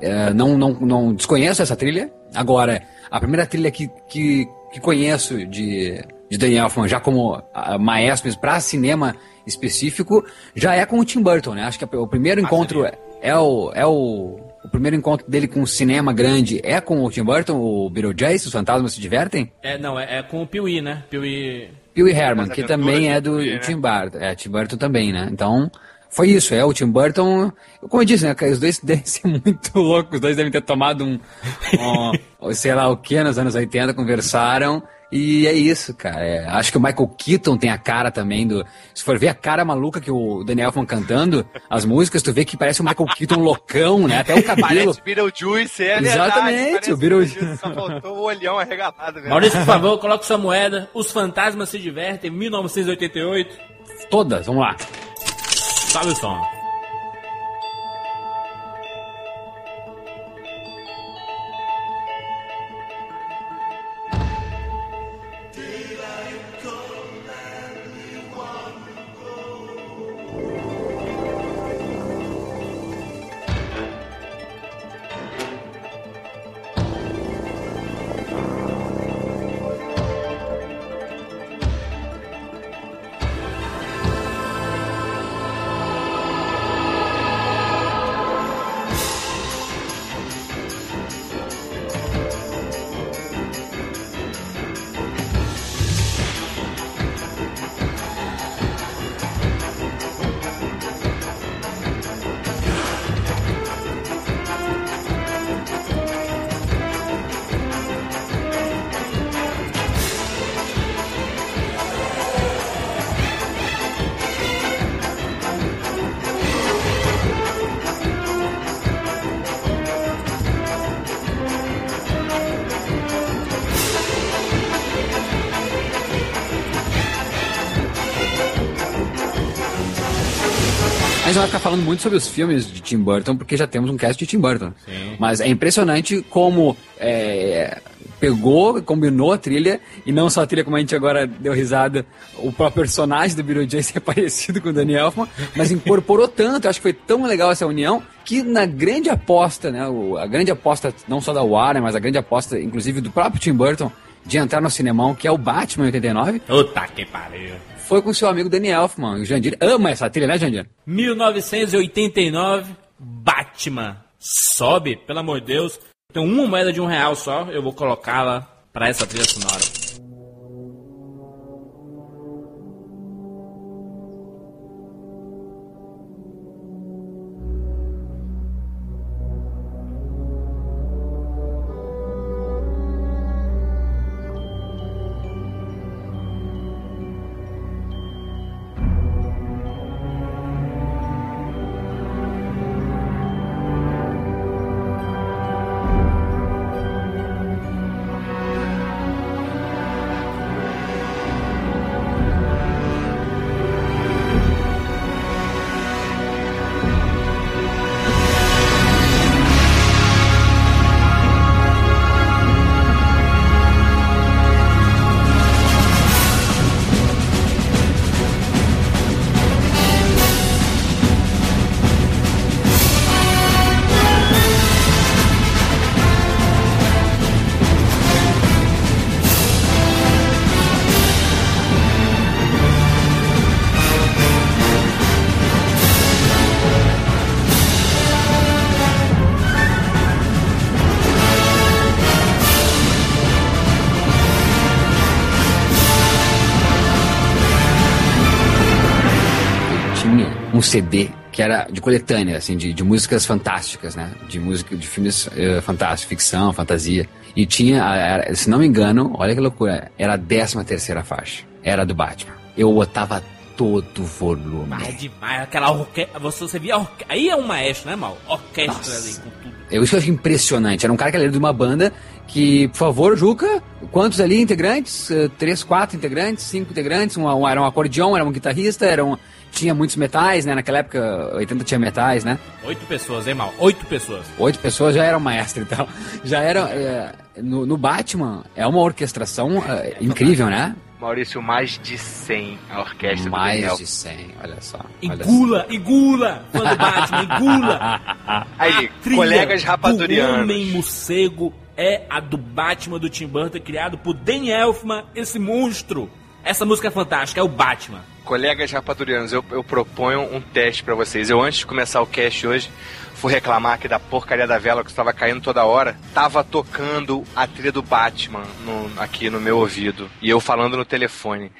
[SPEAKER 2] É, não, não, não desconheço essa trilha. Agora, a primeira trilha que, que, que conheço de, de Daniel Elfman, já como ah, maestro para cinema específico, já é com o Tim Burton, né? Acho que o primeiro encontro é, é o. É o o primeiro encontro dele com o cinema grande é com o Tim Burton, o Beetlejuice, os fantasmas se divertem?
[SPEAKER 1] É, não, é, é com o Piuí, né? Piuí...
[SPEAKER 2] Pee Wee Herman, que
[SPEAKER 3] Aventuras
[SPEAKER 2] também é do
[SPEAKER 3] Pee-wee, né?
[SPEAKER 2] Tim Burton. É, Tim Burton também, né? Então, foi isso. É, o Tim Burton... Como eu disse, né? cara, Os dois devem ser muito loucos. Os dois devem ter tomado um... um sei lá o que, nos anos 80, conversaram... E é isso, cara. É, acho que o Michael Keaton tem a cara também do. Se for ver a cara maluca que o Daniel Elfman cantando as músicas, tu vê que parece o Michael Keaton loucão, né? Até o cabelo.
[SPEAKER 3] Parece Beetlejuice, é
[SPEAKER 2] Exatamente,
[SPEAKER 3] verdade.
[SPEAKER 2] o Beetlejuice.
[SPEAKER 3] Só faltou o olhão arregalado. Mesmo.
[SPEAKER 1] Maurício, por favor, coloque sua moeda. Os fantasmas se divertem, 1988.
[SPEAKER 2] Todas, vamos lá.
[SPEAKER 1] Sobe o som.
[SPEAKER 2] A muito sobre os filmes de Tim Burton, porque já temos um cast de Tim Burton. Mas é impressionante como é, pegou, combinou a trilha, e não só a trilha, como a gente agora deu risada, o próprio personagem do Beetlejuice é parecido com o Danny Elfman, mas incorporou tanto, acho que foi tão legal essa união, que na grande aposta, né, a grande aposta não só da Warner, mas a grande aposta, inclusive, do próprio Tim Burton, de entrar no cinemão, que é o Batman em 89,
[SPEAKER 1] Puta que pariu.
[SPEAKER 2] Foi com seu amigo Danny Elfman. O Jandir ama essa trilha, né, Jandir?
[SPEAKER 1] 1989, Batman. Sobe, pelo amor de Deus. Tem uma moeda de um real só, eu vou colocá-la pra essa trilha sonora.
[SPEAKER 2] CD que era de coletânea, assim, de, de músicas fantásticas, né? De música, de filmes eh, fantásticos, ficção, fantasia. E tinha, era- se não me engano, olha que loucura, era a 13 terceira faixa. Era do Batman. Eu botava todo o volume.
[SPEAKER 1] É demais, aquela orquestra. Você, você via orque... Aí é um maestro, né, Mal? Orquestra
[SPEAKER 2] Nossa.
[SPEAKER 1] ali com tudo.
[SPEAKER 2] Eu, isso que eu acho impressionante. Era um cara que era de uma banda que, por favor, Juca, quantos ali integrantes? Eh, Três, quatro integrantes, cinco integrantes, um, um- era um acordeão, era um guitarrista, era um, tinha muitos metais, né? Naquela época, 80 tinha metais, né?
[SPEAKER 1] Oito pessoas, hein, mal? Oito pessoas.
[SPEAKER 2] Oito pessoas já eram maestro, então. Já era. é, no, no Batman, é uma orquestração é, incrível, né?
[SPEAKER 3] Maurício, mais de 100 a orquestra do
[SPEAKER 2] Mais de 100, olha só. olha.
[SPEAKER 1] Engula, engula! Fã do Batman, engula!
[SPEAKER 3] Aí,
[SPEAKER 1] trilha
[SPEAKER 3] colegas rapadurianos.
[SPEAKER 1] Homem Morcego é a do Batman do Tim Burton, criado por Danny Elfman, esse monstro. Essa música é fantástica, é o Batman.
[SPEAKER 3] Colegas rapadurianos, eu, eu proponho um teste pra vocês. Eu, antes de começar o cast hoje, fui reclamar aqui da porcaria da vela que estava caindo toda hora. Tava tocando a trilha do Batman no- aqui no meu ouvido. E eu falando no telefone.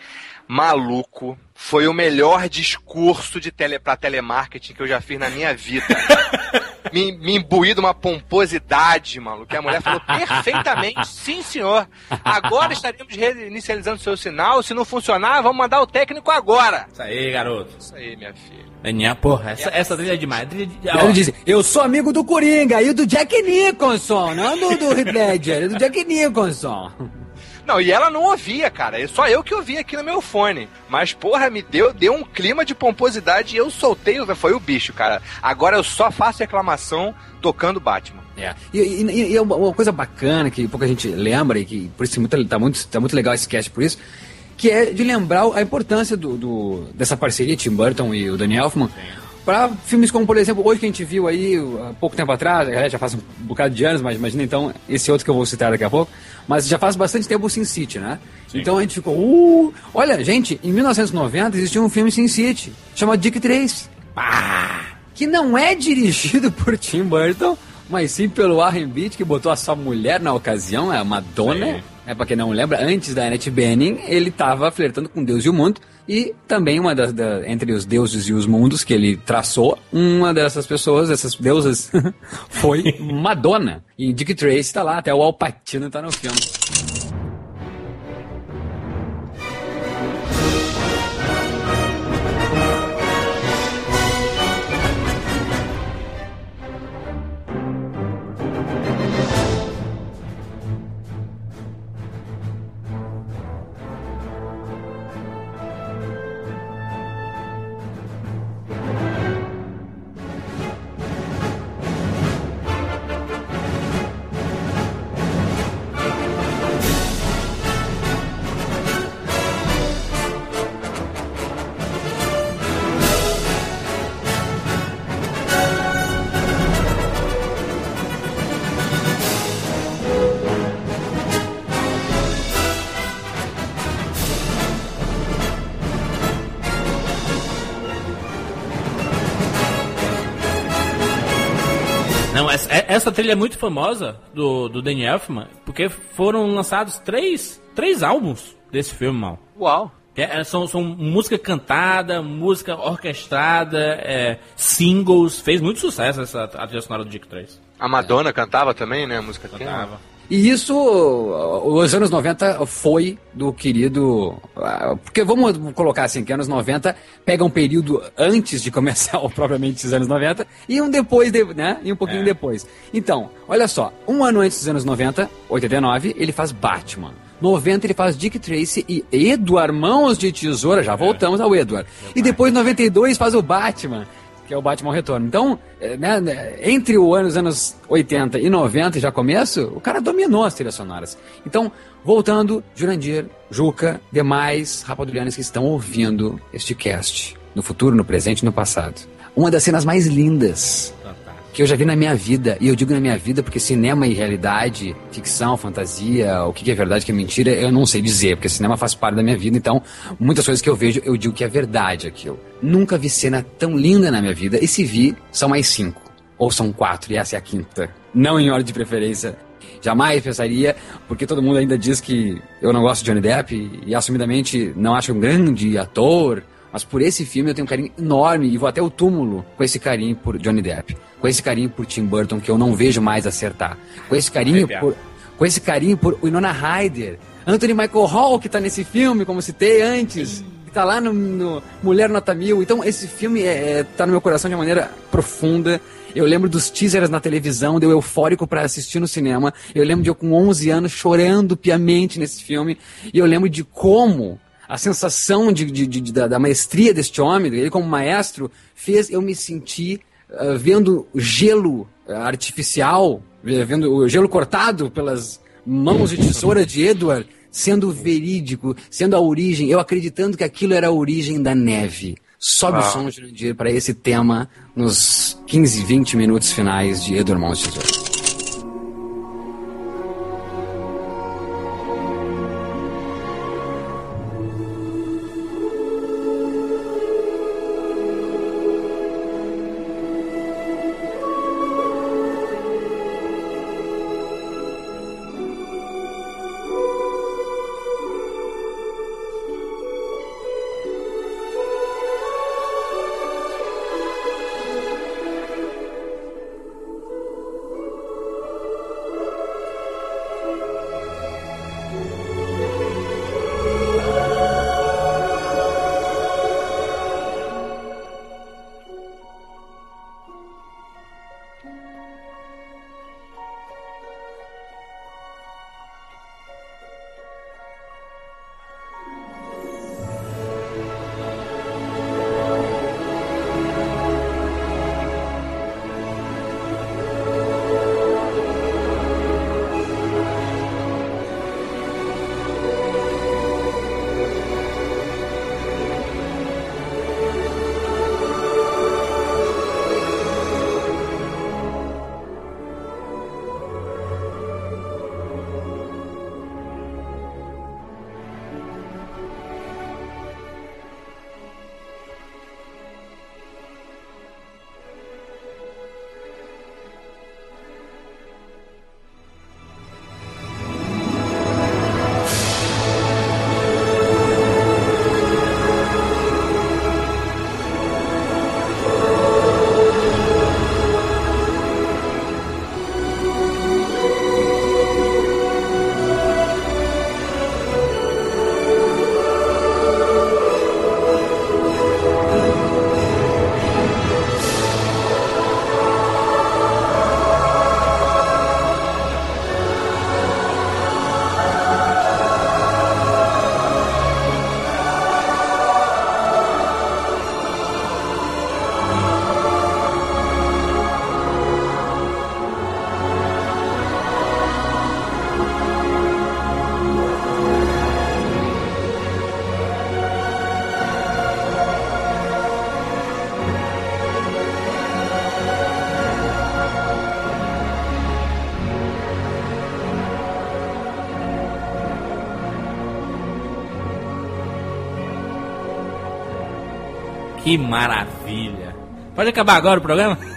[SPEAKER 3] Maluco, foi o melhor discurso de tele, pra telemarketing que eu já fiz na minha vida. me, me imbuí de uma pomposidade, maluco. Que a mulher falou perfeitamente, sim, senhor. Agora estaremos reinicializando o seu sinal. Se não funcionar, vamos mandar o técnico agora.
[SPEAKER 1] Isso aí, garoto.
[SPEAKER 3] Isso aí, minha filha.
[SPEAKER 1] Daniel, porra, essa, essa trilha é demais. Trilha de,
[SPEAKER 2] Ele diz, eu sou amigo do Coringa e do Jack Nicholson, não do, do Heath Ledger, é do Jack Nicholson.
[SPEAKER 3] Não, e ela não ouvia, cara. É só eu que ouvia aqui no meu fone. Mas, porra, me deu, deu um clima de pomposidade e eu soltei. Foi o bicho, cara. Agora eu só faço reclamação tocando Batman.
[SPEAKER 2] É. E, e- e é uma coisa bacana que pouca gente lembra e que por isso muito, tá, muito, tá muito legal esse cast por isso, que é de lembrar a importância do, do- dessa parceria Tim Burton e o Danny Elfman para filmes como, por exemplo, hoje que a gente viu aí há pouco tempo atrás, é, já faz um bocado de anos, mas imagina então esse outro que eu vou citar daqui a pouco, mas já faz bastante tempo o Sin City, né? Então a gente ficou, uh, olha, gente, em 1990 existia um filme Sin City chamado Dick Tracy que não é dirigido por Tim Burton, mas sim pelo Warren Beatty, que botou a sua mulher na ocasião, a Madonna. É pra quem não lembra, antes da Annette Bening, ele tava flertando com Deus e o mundo. E também uma das, da- entre os deuses e os mundos que ele traçou, uma dessas pessoas, essas deusas, foi Madonna. E Dick Tracy tá lá, até o Al Pacino tá no filme.
[SPEAKER 1] Essa, é- trilha é muito famosa do, do Danny Elfman, porque foram lançados três, três álbuns desse filme, mal.
[SPEAKER 3] Uau!
[SPEAKER 1] É, é, são, são música cantada, música orquestrada, é, singles. Fez muito sucesso essa a trilha sonora do Dick 3.
[SPEAKER 3] A Madonna cantava também, né? A música tema.
[SPEAKER 2] E isso, os anos 90 foi do querido. ah, Porque vamos colocar assim, que anos 90 pega um período antes de começar o propriamente os anos 90 e um depois, de- né? E um pouquinho depois. Então, olha só, um ano antes dos anos 90, 89, ele faz Batman. 90 ele faz Dick Tracy e Edward Mãos de Tesoura, já voltamos ao Edward. E depois 92 faz o Batman que é o Batman Retorno. Então, é, né, né, entre os anos 80 e 90, já começo, o cara dominou as trilhas sonoras. Então, voltando, Jurandir, Juca, demais rapadurianos que estão ouvindo este cast, no futuro, no presente e no passado. Uma das cenas mais lindas que eu já vi na minha vida, e eu digo na minha vida porque cinema e realidade, ficção, fantasia, o que é verdade, o que é mentira, eu não sei dizer, porque cinema faz parte da minha vida, então muitas coisas que eu vejo, eu digo que é verdade aquilo. Nunca vi cena tão linda na minha vida, e se vi, são mais cinco, ou são quatro, e essa é a quinta. Não em ordem de preferência. Jamais pensaria, porque todo mundo ainda diz que eu não gosto de Johnny Depp, e assumidamente não acho um grande ator, mas por esse filme eu tenho um carinho enorme e vou até o túmulo com esse carinho por Johnny Depp. Com esse carinho por Tim Burton que eu não vejo mais acertar. Com esse carinho por com esse carinho por Winona Ryder. Anthony Michael Hall que tá nesse filme, como citei antes. Que tá lá no, no Mulher Nota Mil. Então esse filme é, é- tá no meu coração de uma maneira profunda. Eu lembro dos teasers na televisão, deu eufórico pra assistir no cinema. Eu lembro de eu com 11 anos chorando piamente nesse filme. E eu lembro de como a sensação de, de- de- da, da maestria deste homem, ele como maestro, fez eu me sentir ah, vendo gelo ah, artificial, eh, vendo o gelo cortado pelas mãos de tesoura de Edward, sendo verídico, sendo a origem, eu acreditando que aquilo era a origem da neve. Sobe o
[SPEAKER 3] Ah.
[SPEAKER 2] som, Jurandir, para esse tema nos 15, 20 minutos finais de Edward Mãos de Tesoura.
[SPEAKER 1] Que maravilha. Pode acabar agora o programa?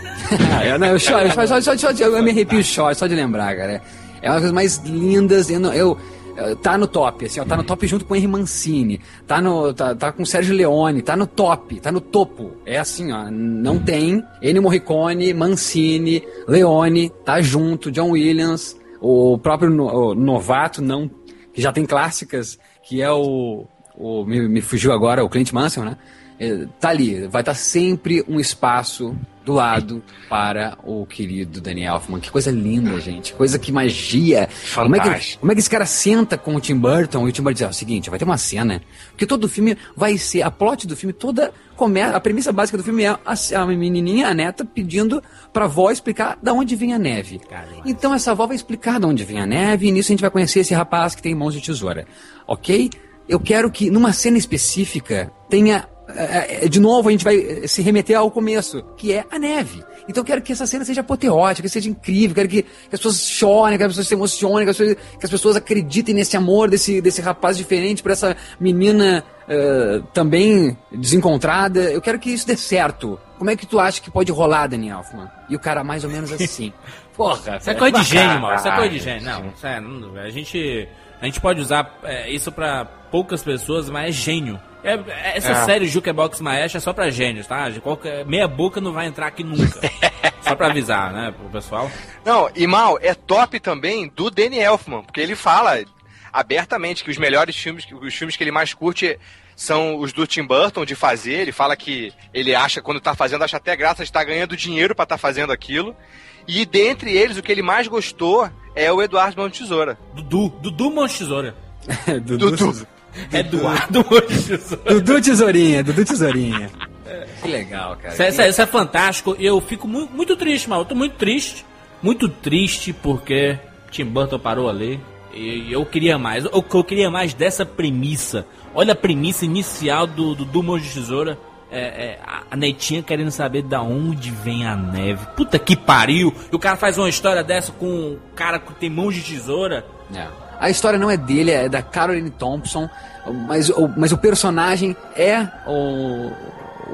[SPEAKER 2] Eu, não, eu, choro, só, só, só, só eu me arrepio choro só de lembrar, cara. É uma das coisas mais lindas. Eu, eu, eu- tá no top, assim, ó, tá no top junto com Henry Mancini, tá, no, tá, tá com Sérgio Leone, tá no top, tá no topo. É assim, ó, não tem Ennio Morricone, Mancini, Leone, tá junto, John Williams, o próprio no- o novato, não, que já tem clássicas, que é o. o me, me fugiu agora, o Clint Mansell, né? É, tá ali, vai estar sempre um espaço do lado para o querido Danny Elfman. Que coisa linda, gente. Coisa que magia. Como é que, como é que esse cara senta com o Tim Burton e o Tim Burton diz, ó, o seguinte, vai ter uma cena, porque todo o filme vai ser, a plot do filme toda começa, a premissa básica do filme é a, a menininha, a neta, pedindo pra avó explicar da onde vem a neve. Então essa avó vai explicar de onde vem a neve e nisso a gente vai conhecer esse rapaz que tem mãos de tesoura, ok? Eu quero que numa cena específica tenha é, é, de novo a gente vai eh, se remeter ao começo, que é a neve. Então eu quero que essa cena seja apoteótica, que seja incrível, quero que, que as pessoas chorem, que as pessoas se emocionem, que as pessoas, que as pessoas acreditem nesse amor desse, desse rapaz diferente por essa menina eh, também desencontrada. Eu quero que isso dê certo. Como é que tu acha que pode rolar, Daniel Elfman? E o cara mais ou menos assim. Porra,
[SPEAKER 1] Isso é
[SPEAKER 2] velho.
[SPEAKER 1] coisa de gênio, mano. Isso é coisa de gênio. Não, isso é, não- a gente. A gente pode usar é, isso pra poucas pessoas, mas é gênio. É, é- essa
[SPEAKER 3] É.
[SPEAKER 1] série Jukebox Maestro é só pra gênios, tá? De qualquer, meia boca não vai entrar aqui nunca. só pra avisar, né, pro pessoal.
[SPEAKER 3] Não, e mal, é top também do Danny Elfman, porque ele fala. abertamente que os melhores filmes, que os filmes que ele mais curte são os do Tim Burton de fazer. Ele fala que ele acha, quando tá fazendo, acha até graça de estar ganhando dinheiro pra estar fazendo aquilo. E dentre eles, o que ele mais gostou é o Eduardo Mão de Tesoura.
[SPEAKER 1] Dudu, Dudu Mão de Tesoura.
[SPEAKER 2] Dudu,
[SPEAKER 3] Dudu.
[SPEAKER 1] Eduardo Mão de Tesoura.
[SPEAKER 2] Dudu Tesourinha, Dudu Tesourinha. Que legal, cara.
[SPEAKER 1] Isso, é- isso é- isso é fantástico. Eu fico mu- muito triste, mal. Eu tô muito triste. Muito triste porque Tim Burton parou ali. E eu queria mais. Eu, eu queria mais dessa premissa. Olha a premissa inicial do do Dudu Mão de Tesoura. É, é, a- a netinha querendo saber da onde vem a neve. Puta que pariu! E o cara faz uma história dessa com um cara que tem mãos de tesoura.
[SPEAKER 2] É. A história não é dele, é da Caroline Thompson, mas, o- mas o personagem é o,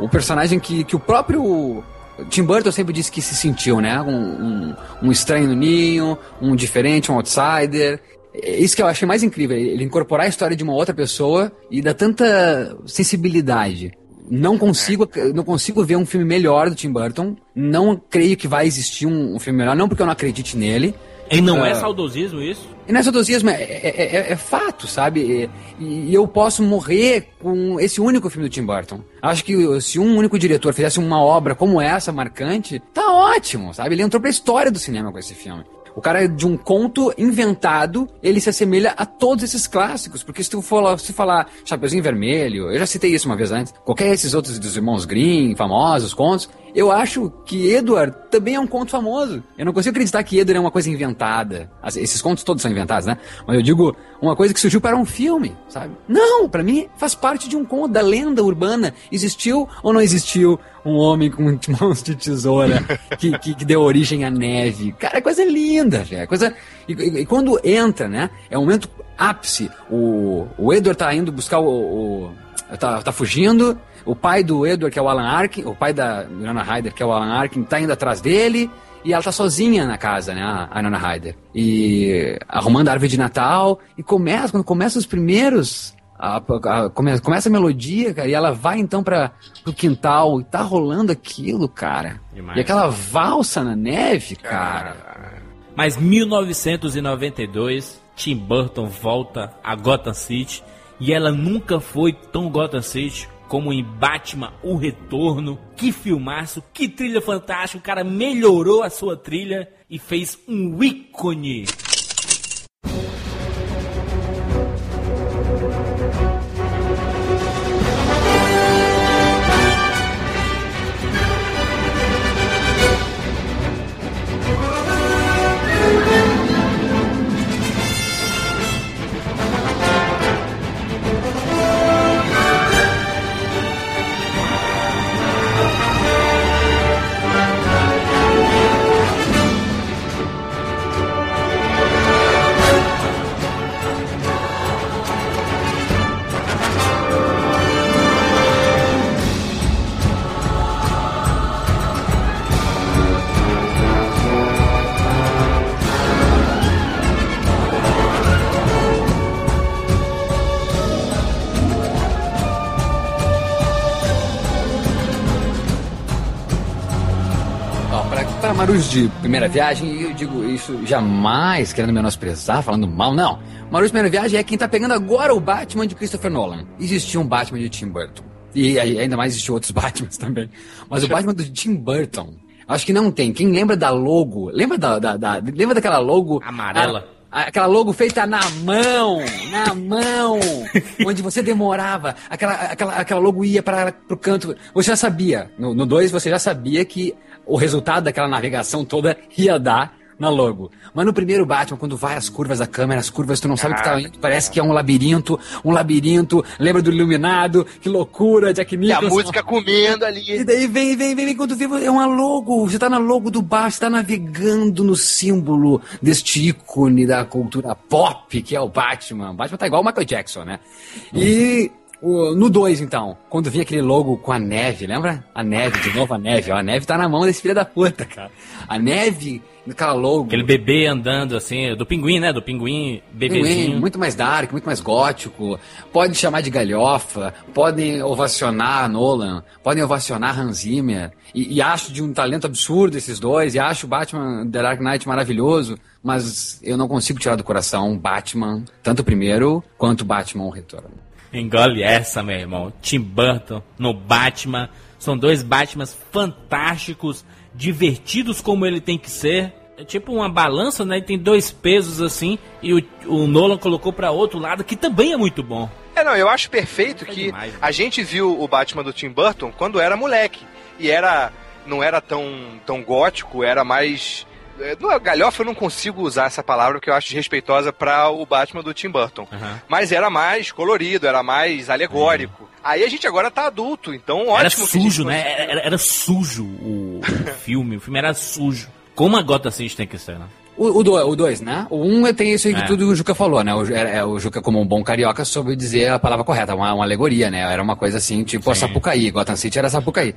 [SPEAKER 2] o personagem que, que o próprio Tim Burton sempre disse que se sentiu, né? Um, um, um estranho no ninho, um diferente, um outsider. É Isso que eu achei mais incrível, ele incorporar a história de uma outra pessoa e dar tanta sensibilidade. Não consigo, não consigo ver um filme melhor do Tim Burton. Não creio que vai existir um, um filme melhor, não porque eu não acredite nele,
[SPEAKER 1] E não é
[SPEAKER 2] Ah.
[SPEAKER 1] saudosismo isso?
[SPEAKER 2] e não é saudosismo, é, é, é- é fato, sabe? E, e eu posso morrer com esse único filme do Tim Burton. Acho que se um único diretor fizesse uma obra como essa, marcante, tá ótimo, sabe? Ele entrou pra história do cinema com esse filme. O cara, de um conto inventado, ele se assemelha a todos esses clássicos. Porque se tu for se falar Chapeuzinho Vermelho, eu já citei isso uma vez antes, qualquer desses outros dos irmãos Grimm, famosos, contos, eu acho que Edward também é um conto famoso. Eu não consigo acreditar que Edward é uma coisa inventada. Esses contos todos são inventados, né? Mas eu digo uma coisa que surgiu para um filme, sabe? Não, para mim faz parte de um conto da lenda urbana. Existiu ou não existiu um homem com mãos de tesoura que, que, que deu origem à neve? Cara, é coisa linda, velho. é Coisa e, e- e quando entra, né? É o momento ápice. O, o Edward tá indo buscar o, o tá, tá fugindo. O pai do Edward, que é o Alan Arkin, o pai da Winona Ryder, que é o Alan Arkin, tá indo atrás dele. E ela tá sozinha na casa, né, a a Winona Ryder. E arrumando a árvore de Natal. E começa, quando começa os primeiros... a- a- come- começa a melodia, cara, e ela vai então para pro quintal e tá rolando aquilo, cara.
[SPEAKER 1] Demais.
[SPEAKER 2] E aquela valsa na neve, cara.
[SPEAKER 1] Mas 1992, Tim Burton volta a Gotham City e ela nunca foi tão Gotham City como em Batman O Retorno. Que filmaço, que trilha fantástica. O cara melhorou a sua trilha e fez um ícone.
[SPEAKER 2] Marujos de primeira viagem, eu digo isso jamais querendo menosprezar, falando mal, não. Marujos de primeira viagem é quem tá pegando agora o Batman de Christopher Nolan. Existia um Batman de Tim Burton. E ainda mais existiam outros Batmans também. Mas o Batman do Tim Burton, acho que não tem. Quem lembra da logo, lembra da, da- da- lembra daquela logo
[SPEAKER 1] Amarela.
[SPEAKER 2] a- Aquela logo feita na mão, na mão, onde você demorava, aquela, aquela, aquela logo ia para pro canto. Você já sabia, no 2 você já sabia que o resultado daquela navegação toda ia dar na logo. Mas no primeiro Batman, quando vai as curvas da câmera, as curvas tu não sabe o que tá indo, parece que é um labirinto, um labirinto, lembra do Iluminado, que loucura, Jack
[SPEAKER 3] E a
[SPEAKER 2] Nicholson.
[SPEAKER 3] música comendo
[SPEAKER 2] E
[SPEAKER 3] ali.
[SPEAKER 2] daí vem, vem, vem, vem, quando vê, é uma logo. Você tá na logo do bar, você tá navegando no símbolo deste ícone da cultura pop, que é o Batman. O Batman tá igual o Michael Jackson, né? E O- no 2, então, quando vinha aquele logo com a neve, lembra? A neve, de novo a neve. Ó, a neve tá na mão desse filho da puta, cara. A neve, naquela logo.
[SPEAKER 1] Aquele bebê andando assim, do pinguim, né? Do pinguim bebezinho.
[SPEAKER 2] Pinguim, muito mais dark, muito mais gótico. Pode chamar de galhofa, podem ovacionar Nolan, podem ovacionar Hans Zimmer. E, e acho de um talento absurdo esses dois, e acho o Batman The Dark Knight maravilhoso, mas eu não consigo tirar do coração Batman, tanto o primeiro quanto o Batman o Retorno.
[SPEAKER 1] Engole essa, meu irmão. Tim Burton no Batman. São dois Batmans fantásticos, divertidos como ele tem que ser. É tipo uma balança, né? E tem dois pesos assim. E o, o Nolan colocou pra outro lado, que também é muito bom.
[SPEAKER 3] É, não, eu acho perfeito
[SPEAKER 1] É
[SPEAKER 3] que
[SPEAKER 1] demais, né?
[SPEAKER 3] a gente viu o Batman do Tim Burton quando era moleque. E era. não era tão, tão gótico, era mais. É, Não, galhofa eu não consigo usar essa palavra porque eu acho desrespeitosa para o Batman do Tim Burton.
[SPEAKER 1] Aham.
[SPEAKER 3] Mas era mais colorido, era mais alegórico. Aí a gente agora tá adulto, então ótimo.
[SPEAKER 1] era
[SPEAKER 3] que a gente
[SPEAKER 1] sujo, né? Era, era- era sujo o, filme. O filme era sujo. Como a Gotham City tem que ser, né?
[SPEAKER 2] O 2, o dois, né? O 1 um tem isso aí que
[SPEAKER 1] É.
[SPEAKER 2] tudo o Juca falou, né? O, é, é, o Juca, como um bom carioca, soube dizer a palavra correta, uma, uma alegoria, né? Era uma coisa assim, tipo a
[SPEAKER 1] Sim.
[SPEAKER 2] Sapucaí. Gotham City era Sapucaí.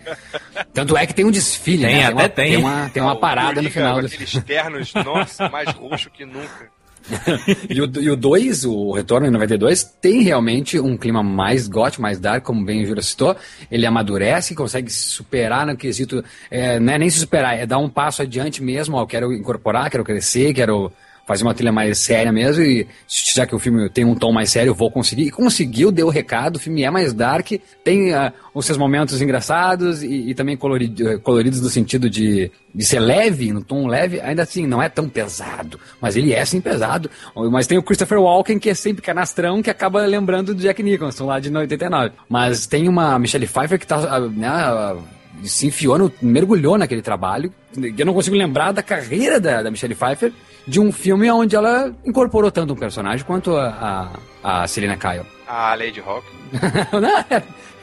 [SPEAKER 2] Tanto é que tem um desfile,
[SPEAKER 1] Tem,
[SPEAKER 2] né?
[SPEAKER 1] até
[SPEAKER 2] uma,
[SPEAKER 1] tem.
[SPEAKER 2] uma, tem uma
[SPEAKER 3] Ah, o
[SPEAKER 2] parada no
[SPEAKER 3] Coringa
[SPEAKER 2] final do
[SPEAKER 3] Aqueles ternos, nossa, mais roxo que nunca.
[SPEAKER 2] E o 2, o Retorno em 92, tem realmente um clima mais gótico, mais dark, como bem o Jura citou. Ele amadurece, consegue se superar no quesito. É, não é nem se superar, é dar um passo adiante mesmo. Ó, quero incorporar, quero crescer, quero fazer uma trilha mais séria mesmo. E já que o filme tem um tom mais sério, vou conseguir. E conseguiu, deu o recado. O filme é mais dark, tem ah, os seus momentos engraçados e, e também colorido- coloridos no sentido de, de ser leve, no tom leve. Ainda assim, não é tão pesado, mas ele é sim pesado. Mas tem o Christopher Walken, que é sempre canastrão, que acaba lembrando do Jack Nicholson lá de 89. Mas tem uma Michelle Pfeiffer que tá. ah, Né, ah, se enfiou, no, mergulhou naquele trabalho. Eu não consigo lembrar da carreira da, da Michelle Pfeiffer de um filme onde ela incorporou tanto um personagem quanto a, a, a Selena Kyle.
[SPEAKER 3] A Lady Rock.
[SPEAKER 2] Não,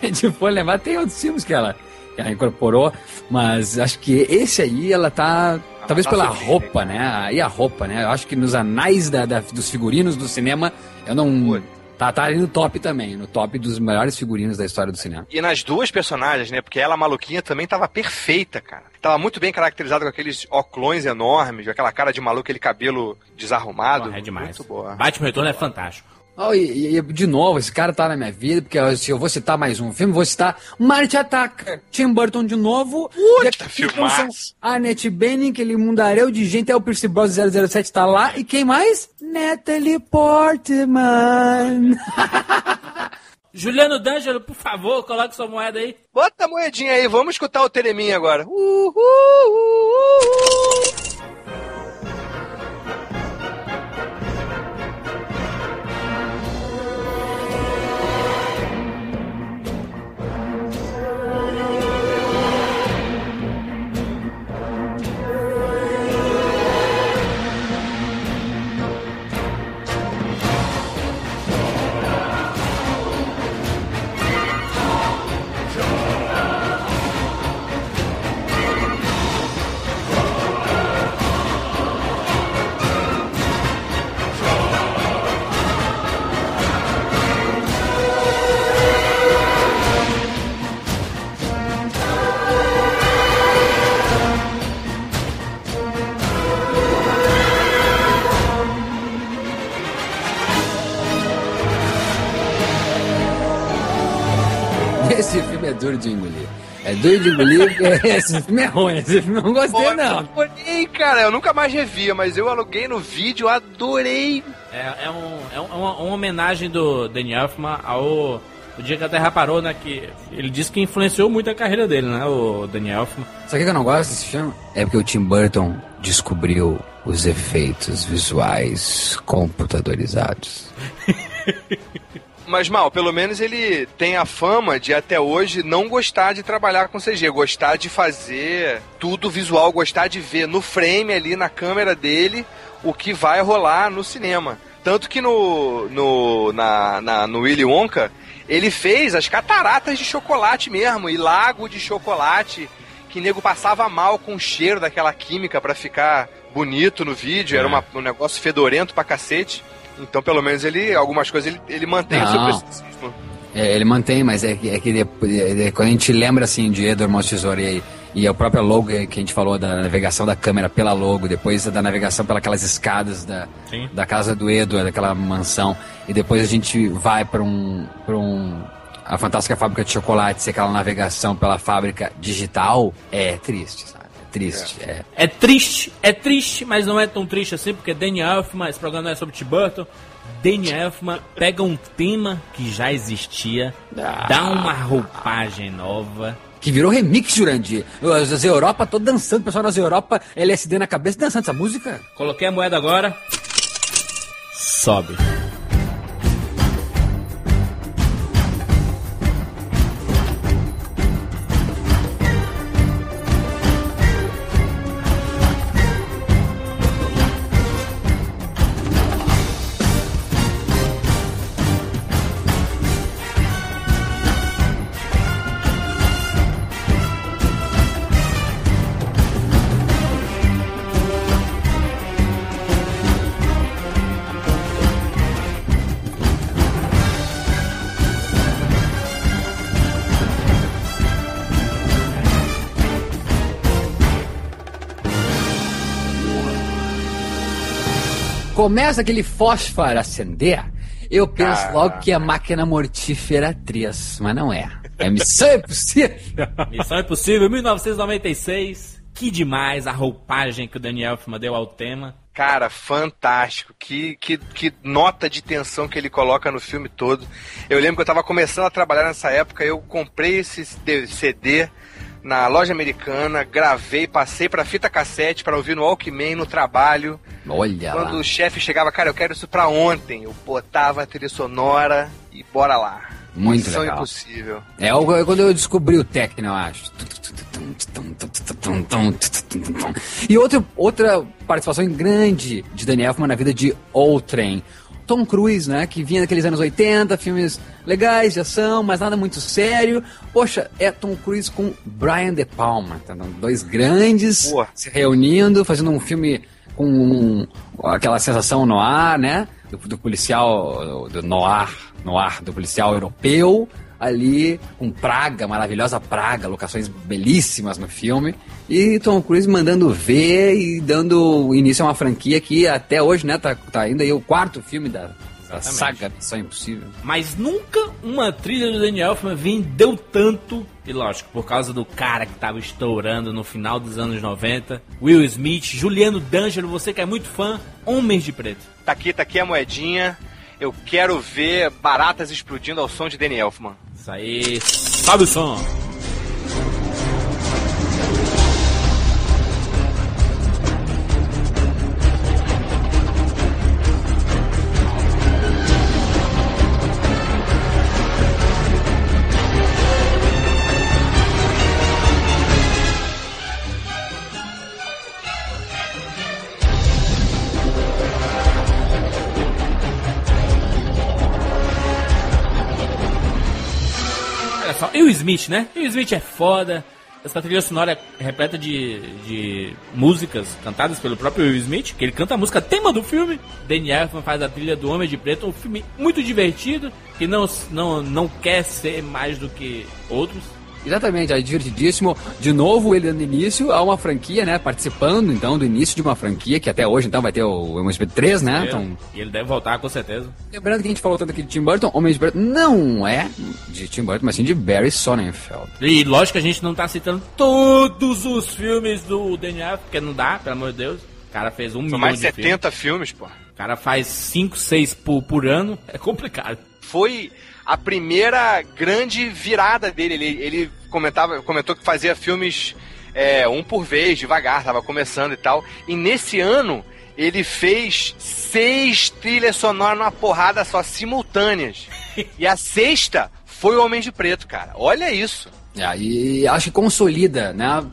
[SPEAKER 2] a gente for levar, tem outros filmes que ela, que ela incorporou, mas acho que esse aí ela tá. talvez
[SPEAKER 3] tá
[SPEAKER 2] pela roupa, né? E a roupa, né? Eu acho que nos anais da, da- dos figurinos do cinema, eu não. Tá, tá ali no top também, no top dos melhores figurinos da história do cinema.
[SPEAKER 3] E nas duas personagens, né? Porque ela, maluquinha, também tava perfeita, cara. Tava muito bem caracterizada com aqueles óculos enormes, com aquela cara de maluco, aquele cabelo desarrumado.
[SPEAKER 1] Porra, é demais.
[SPEAKER 3] Muito boa.
[SPEAKER 1] Batman Retorno é fantástico.
[SPEAKER 2] Oh, e, e- de novo, esse cara tá na minha vida, porque eu- se eu vou citar mais um filme, vou citar Marte Ataca, Tim Burton de novo,
[SPEAKER 3] Puta, filmaço.
[SPEAKER 2] Nicholson, Annette Bening, aquele mundaréu de gente, é o Percy Bros 007 tá lá, e quem mais? Natalie Portman.
[SPEAKER 1] Juliano D'Angelo, por favor, coloque sua moeda aí.
[SPEAKER 3] Bota a moedinha aí, vamos escutar o Tereminha agora. Uhul, uhul.
[SPEAKER 2] Filme é duro de engolir. É duro de engolir, porque esse filme é ruim, esse filme eu não gostei
[SPEAKER 3] Pô,
[SPEAKER 2] não.
[SPEAKER 3] Adorei, cara. Eu nunca mais revia, mas eu aluguei no vídeo, adorei.
[SPEAKER 1] É, é, um, é um- uma, uma homenagem do Danny Elfman ao o dia que a Terra parou, né? Que ele disse que influenciou muito a carreira dele, né? O Danny Elfman.
[SPEAKER 2] Sabe o que eu não gosto desse filme? É porque o Tim Burton descobriu os efeitos visuais computadorizados.
[SPEAKER 3] Mas, Mal, pelo menos ele tem a fama de até hoje não gostar de trabalhar com CG, gostar de fazer tudo visual, gostar de ver no frame ali na câmera dele o que vai rolar no cinema. Tanto que no, no, na, na- no Willy Wonka, ele fez as cataratas de chocolate mesmo, e lago de chocolate, que nego passava mal com o cheiro daquela química pra ficar bonito no vídeo, era
[SPEAKER 1] É.
[SPEAKER 3] uma- um negócio fedorento pra cacete. Então, pelo menos ele, algumas coisas ele, ele mantém o seu
[SPEAKER 2] Não.
[SPEAKER 3] preciosismo.
[SPEAKER 2] É, ele mantém, mas é que, é que depois- é- é quando a gente lembra assim de Edward Mãos Tesoura e, e a própria logo que a gente falou da navegação da câmera pela logo, depois da navegação pelas escadas da,
[SPEAKER 1] Sim.
[SPEAKER 2] da casa do Edward, daquela mansão, e depois a gente vai para um, pra um. A fantástica fábrica de chocolates, e aquela navegação pela fábrica digital, é triste, sabe? É triste. É.
[SPEAKER 1] É triste, é triste, mas não é tão triste assim, porque Danny Elfman, esse programa não é sobre Tim Burton. Danny Elfman pega um tema que já existia, dá uma roupagem nova.
[SPEAKER 2] Que virou remix, Jurandir. As, Europa toda dançando, o pessoal das Europa, LSD na cabeça, dançando essa música.
[SPEAKER 1] Coloquei a moeda agora. Sobe.
[SPEAKER 2] Começa aquele fósforo a acender, eu penso
[SPEAKER 3] Caraca.
[SPEAKER 2] logo que é máquina mortífera 3, mas não é. É missão impossível.
[SPEAKER 1] Missão Impossível, 1996. Que demais a roupagem que o Danny Elfman deu ao tema.
[SPEAKER 3] Cara, fantástico. Que, que, que nota de tensão que ele coloca no filme todo. Eu lembro que eu tava começando a trabalhar nessa época, eu comprei esse CD na loja americana, gravei, passei pra fita cassete pra ouvir no Walkman no trabalho.
[SPEAKER 2] Olha
[SPEAKER 3] Quando
[SPEAKER 2] lá.
[SPEAKER 3] o chefe chegava, cara, eu quero isso pra ontem. Eu botava a trilha sonora e bora lá.
[SPEAKER 2] Muito
[SPEAKER 3] Missão
[SPEAKER 2] legal.
[SPEAKER 3] impossível.
[SPEAKER 2] É o- é quando eu descobri o techno, eu acho. E outra, outra participação grande de Danny Elfman na vida de Outrem. Tom Cruise, né? Que vinha daqueles anos 80, filmes legais de ação, mas nada muito sério. Poxa, é Tom Cruise com Brian De Palma. Tá? Dois grandes
[SPEAKER 3] Pô.
[SPEAKER 2] se reunindo, fazendo um filme com um- aquela sensação no ar, né? Do, do policial, do noir, noir, do policial europeu, ali com Praga, maravilhosa Praga, locações belíssimas no filme. E Tom Cruise mandando ver e dando início a uma franquia que até hoje, né, tá, tá ainda aí o quarto filme da, da saga Missão Impossível.
[SPEAKER 1] Mas nunca uma trilha do Danny Elfman vendeu tanto. E lógico, por causa do cara que tava estourando no final dos anos 90. Will Smith, Juliano D'Angelo, você que é muito fã, Homens de Preto.
[SPEAKER 3] Tá aqui, tá aqui a moedinha. Eu quero ver baratas explodindo ao som de Danny Elfman.
[SPEAKER 1] Isso aí, sobe o som. Smith, né? O Smith é foda. Essa trilha sonora é repleta de, de músicas cantadas pelo próprio Will Smith, que ele canta a música tema do filme. Danny Elfman faz a trilha do Homem de Preto, um filme muito divertido, que não, não, não quer ser mais do que outros.
[SPEAKER 2] Exatamente, é divertidíssimo. De novo, ele dando início a uma franquia, né? Participando, então, do início de uma franquia, que até hoje, então, vai ter o MSP 3, né? Então,
[SPEAKER 1] E ele deve voltar com certeza.
[SPEAKER 2] lembrando que a gente falou tanto aqui de Tim Burton, Homem de Preto não é de Tim Burton, mas sim de Barry Sonnenfeld.
[SPEAKER 1] E lógico que a gente não tá citando todos os filmes do Elfman, porque não dá, pelo amor de Deus. O cara fez um
[SPEAKER 3] São
[SPEAKER 1] milhão
[SPEAKER 3] mais
[SPEAKER 1] de
[SPEAKER 3] de
[SPEAKER 1] filmes.
[SPEAKER 3] 70 filmes, pô.
[SPEAKER 1] O cara faz 5, 6 por, por ano. É complicado.
[SPEAKER 3] Foi a primeira grande virada dele. Ele, ele comentava, comentou que fazia filmes é, um por vez, devagar, tava começando e tal. E nesse ano ele fez seis trilhas sonoras numa porrada só, simultâneas. e a sexta foi o Homem de Preto, cara. Olha isso.
[SPEAKER 2] É, e acho que consolida, né?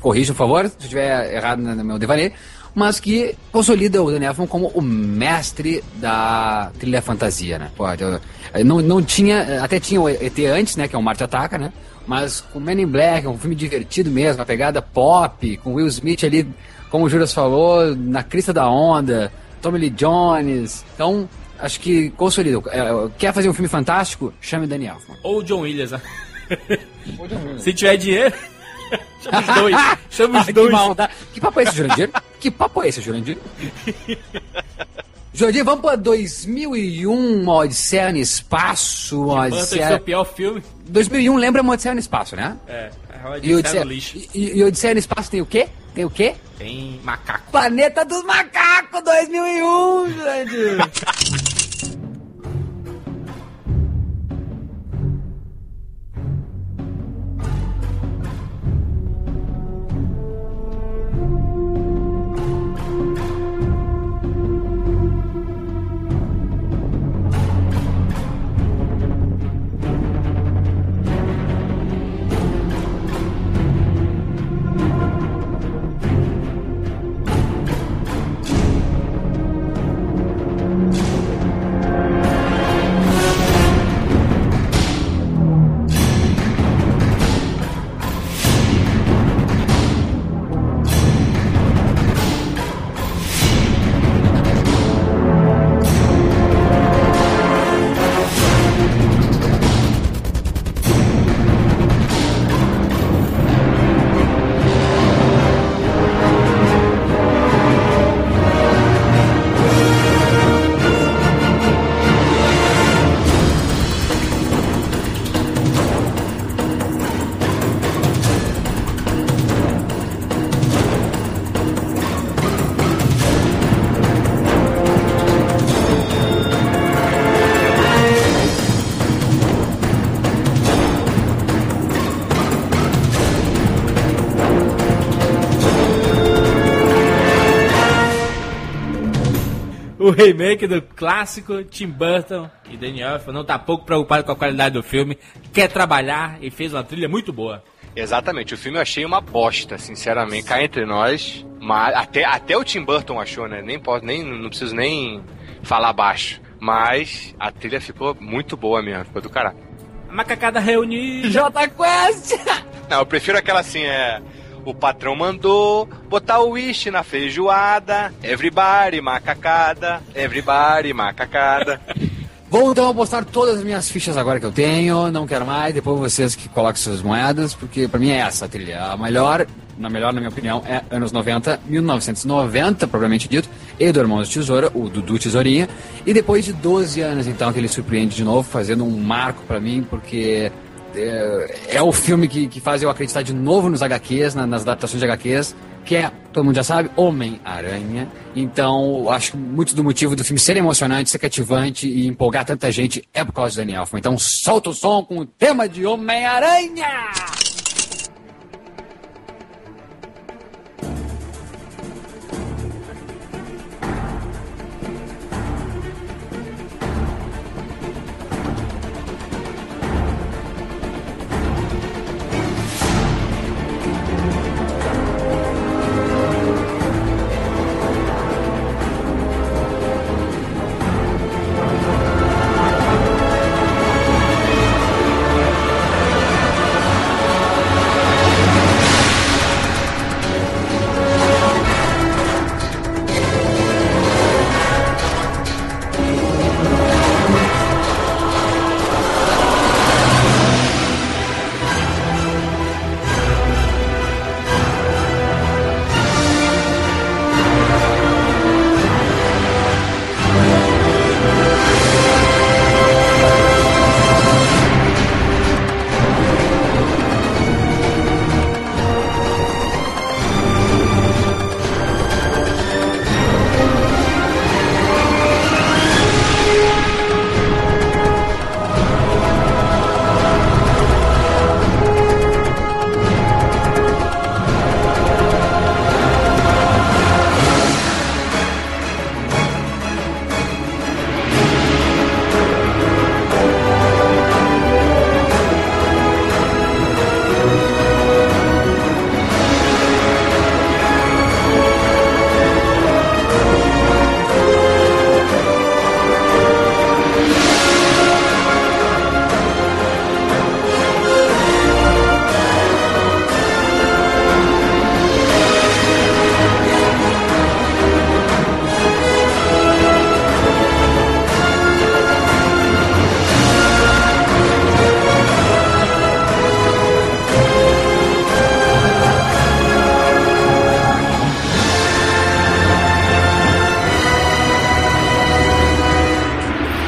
[SPEAKER 2] Corrija, por favor, se eu estiver errado no meu devaneio. Mas que consolida o Danny Elfman como o mestre da trilha fantasia, né? Pô, eu- eu não, não tinha, até tinha o ET antes, né? Que é o Marte Ataca, né? Mas com Men in Black, é um filme divertido mesmo, uma pegada pop, com Will Smith ali, como o Juras falou, na crista da onda, Tommy Lee Jones. Então, acho que consolida. É, quer fazer um filme fantástico? Chame Danny Elfman.
[SPEAKER 1] Ou o John Williams, né? Se tiver dinheiro, chama os dois. Chama os
[SPEAKER 2] que
[SPEAKER 1] dois.
[SPEAKER 2] maldade. Que papo é esse, Jurandir? que papo é esse, Jurandir? Jurandir, vamos pra 2001, uma Odisseia no Espaço, uma
[SPEAKER 1] esse é
[SPEAKER 2] Odisseia...
[SPEAKER 1] o pior filme.
[SPEAKER 2] 2001 lembra uma Odisseia no Espaço, né?
[SPEAKER 1] É, é
[SPEAKER 2] E
[SPEAKER 1] o
[SPEAKER 2] Odisseia,
[SPEAKER 1] no lixo.
[SPEAKER 2] e, e Odisseia no Espaço tem o quê? Tem o quê?
[SPEAKER 1] Tem macaco.
[SPEAKER 2] Planeta dos Macacos 2001, Jurandir!
[SPEAKER 1] O remake do clássico Tim Burton e Danny Elfman não tá pouco preocupado com a qualidade do filme, quer trabalhar e fez uma trilha muito boa.
[SPEAKER 3] Exatamente, o filme eu achei uma bosta, sinceramente, cá entre nós. Mas até, até o Tim Burton achou, né? Nem posso, nem não preciso nem falar baixo. Mas a trilha ficou muito boa mesmo, ficou do caralho.
[SPEAKER 1] A macacada reunida.
[SPEAKER 2] J Quest!
[SPEAKER 3] Não, eu prefiro aquela assim, é. O patrão mandou botar o wish na feijoada. Everybody, macacada. Everybody, macacada.
[SPEAKER 2] Vou então apostar todas as minhas fichas agora que eu tenho, não quero mais, depois vocês que colocam suas moedas, porque pra mim é essa a trilha. A melhor, na melhor na minha opinião, é anos 90, 1990, propriamente dito, e do Irmãos de Tesoura, o Dudu Tesourinha, e depois de 12 anos então que ele surpreende de novo, fazendo um marco pra mim, porque é, é o filme que, que faz eu acreditar de novo nos HQs, na- nas adaptações de HQs, que é, todo mundo já sabe, Homem-Aranha. Então, acho que muito do motivo do filme ser emocionante, ser cativante e empolgar tanta gente é por causa do Daniel Elfman. Então, solta o som com o tema de Homem-Aranha!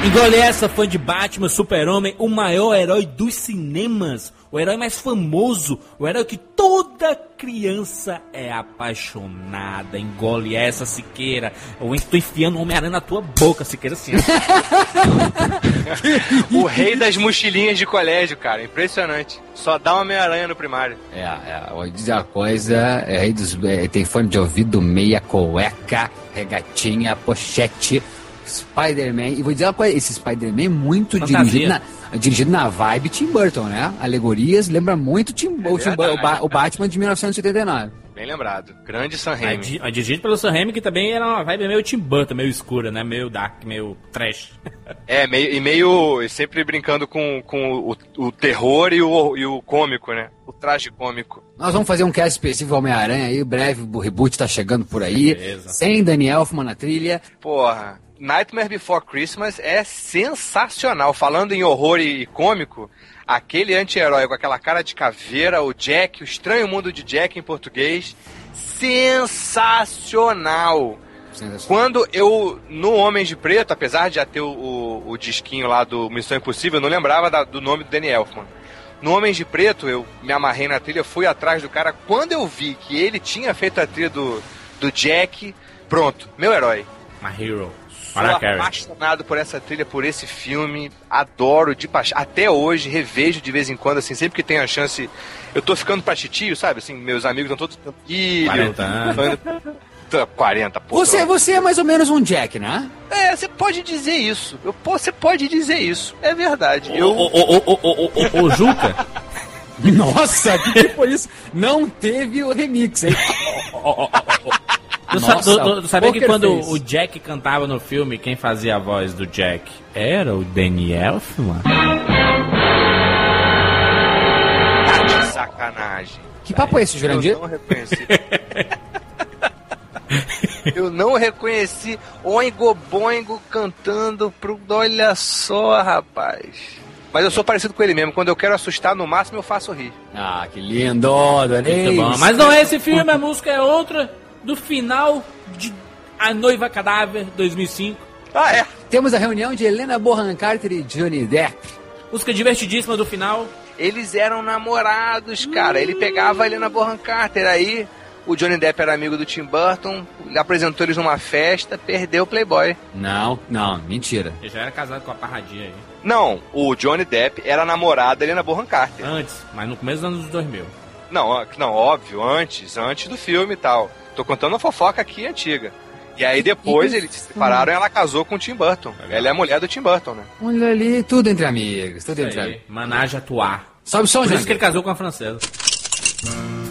[SPEAKER 1] Engole essa, fã de Batman, Super-Homem, o maior herói dos cinemas, o herói mais famoso, o herói que toda criança é apaixonada. Engole essa, Siqueira. Eu estou enfiando o Homem-Aranha na tua boca, Siqueira, assim.
[SPEAKER 3] O rei das mochilinhas de colégio, cara. Impressionante. Só dá uma Homem-Aranha no primário.
[SPEAKER 2] É, é, vou dizer uma coisa, é, rei dos, é, tem fone de ouvido, meia, cueca, regatinha, pochete, Spider-Man. E vou dizer uma coisa, esse Spider-Man muito
[SPEAKER 1] Fantasia.
[SPEAKER 2] dirigido na, dirigido na vibe Tim Burton, né? Alegorias, lembra muito Tim, o, Tim Bur- o, Ba- o Batman de 1979.
[SPEAKER 3] Bem lembrado. Grande Sam
[SPEAKER 1] É,
[SPEAKER 3] Raimi.
[SPEAKER 1] di- é dirigido pelo Sam Raimi, que também era uma vibe meio Tim Burton, meio escura, né? Meio dark, meio trash.
[SPEAKER 3] É, meio, e meio. e sempre brincando com, com o, o terror e o, e o cômico, né? O traje cômico.
[SPEAKER 2] Nós vamos fazer um cast específico Homem-Aranha aí, breve, o reboot tá chegando por aí,
[SPEAKER 1] Beleza.
[SPEAKER 2] sem Daniel Elfman na trilha.
[SPEAKER 3] Porra. Nightmare Before Christmas é sensacional. Falando em horror e, e cômico, aquele anti-herói com aquela cara de caveira, o Jack, o estranho mundo de Jack em português, sensacional.
[SPEAKER 2] Sensacional.
[SPEAKER 3] Quando eu, no Homens de Preto, apesar de já ter o, o, o disquinho lá do Missão Impossível, eu não lembrava da- do nome do Danny Elfman. No Homens de Preto, eu me amarrei na trilha, fui atrás do cara. Quando eu vi que ele tinha feito a trilha do, do Jack, pronto, meu herói.
[SPEAKER 1] My Hero.
[SPEAKER 3] Sou
[SPEAKER 1] Mariah Carey.
[SPEAKER 3] apaixonado por essa trilha, por esse filme. Adoro de paixão. Até hoje, revejo de vez em quando, assim, sempre que tenho a chance. Eu tô ficando pra titio, sabe? Assim, meus amigos estão todos. Filho,
[SPEAKER 1] 40 anos.
[SPEAKER 3] Tá, 40, pô.
[SPEAKER 2] Você, você é mais ou menos um Jack, né?
[SPEAKER 3] É, você pode dizer isso. Eu, pô, você pode dizer isso. É verdade.
[SPEAKER 1] Ô,
[SPEAKER 3] Eu,
[SPEAKER 1] ô, ô, ô, ô, ô, ô, ô, Juca,
[SPEAKER 2] Nossa, que que foi isso? Não teve o remix, hein?
[SPEAKER 1] Tu, sa-
[SPEAKER 2] Nossa,
[SPEAKER 1] tu- tu sabia que quando
[SPEAKER 2] Face.
[SPEAKER 1] o Jack cantava no filme, quem fazia a voz do Jack era o Danny Elfman?
[SPEAKER 3] tá de sacanagem.
[SPEAKER 2] Que papo é esse, Jurandir?
[SPEAKER 3] Eu não reconheci. Eu não reconheci Oingo Boingo cantando pro. Olha só, rapaz. Mas eu sou parecido com ele mesmo. Quando eu quero assustar, no máximo eu faço rir.
[SPEAKER 2] Ah, que lindo.
[SPEAKER 1] Muito bom. Mas não é esse filme, a música é outra do final de A Noiva Cadáver 2005.
[SPEAKER 3] Ah, é?
[SPEAKER 2] Temos a reunião de Helena Bonham Carter e Johnny Depp.
[SPEAKER 1] Música divertidíssima do final.
[SPEAKER 3] Eles eram namorados, cara. Ele pegava a Helena Bonham Carter. Aí o Johnny Depp era amigo do Tim Burton. Ele apresentou eles numa festa, perdeu o Playboy.
[SPEAKER 2] Não, não, mentira.
[SPEAKER 1] Ele já era casado com a Parradinha aí.
[SPEAKER 3] Não, o Johnny Depp era namorado da Helena Bonham Carter.
[SPEAKER 1] Antes, mas no começo dos anos 2000.
[SPEAKER 3] Não, não, óbvio, antes, antes do filme e tal. Tô contando uma fofoca aqui antiga. E aí depois eles se separaram e ela casou com o Tim Burton. Ela é a mulher do Tim Burton, né?
[SPEAKER 2] Olha ali, tudo entre amigos, tudo entre amigos.
[SPEAKER 1] Manage atuar.
[SPEAKER 2] Sobe o som,
[SPEAKER 1] Por isso que ele casou com a francesa.
[SPEAKER 2] Eu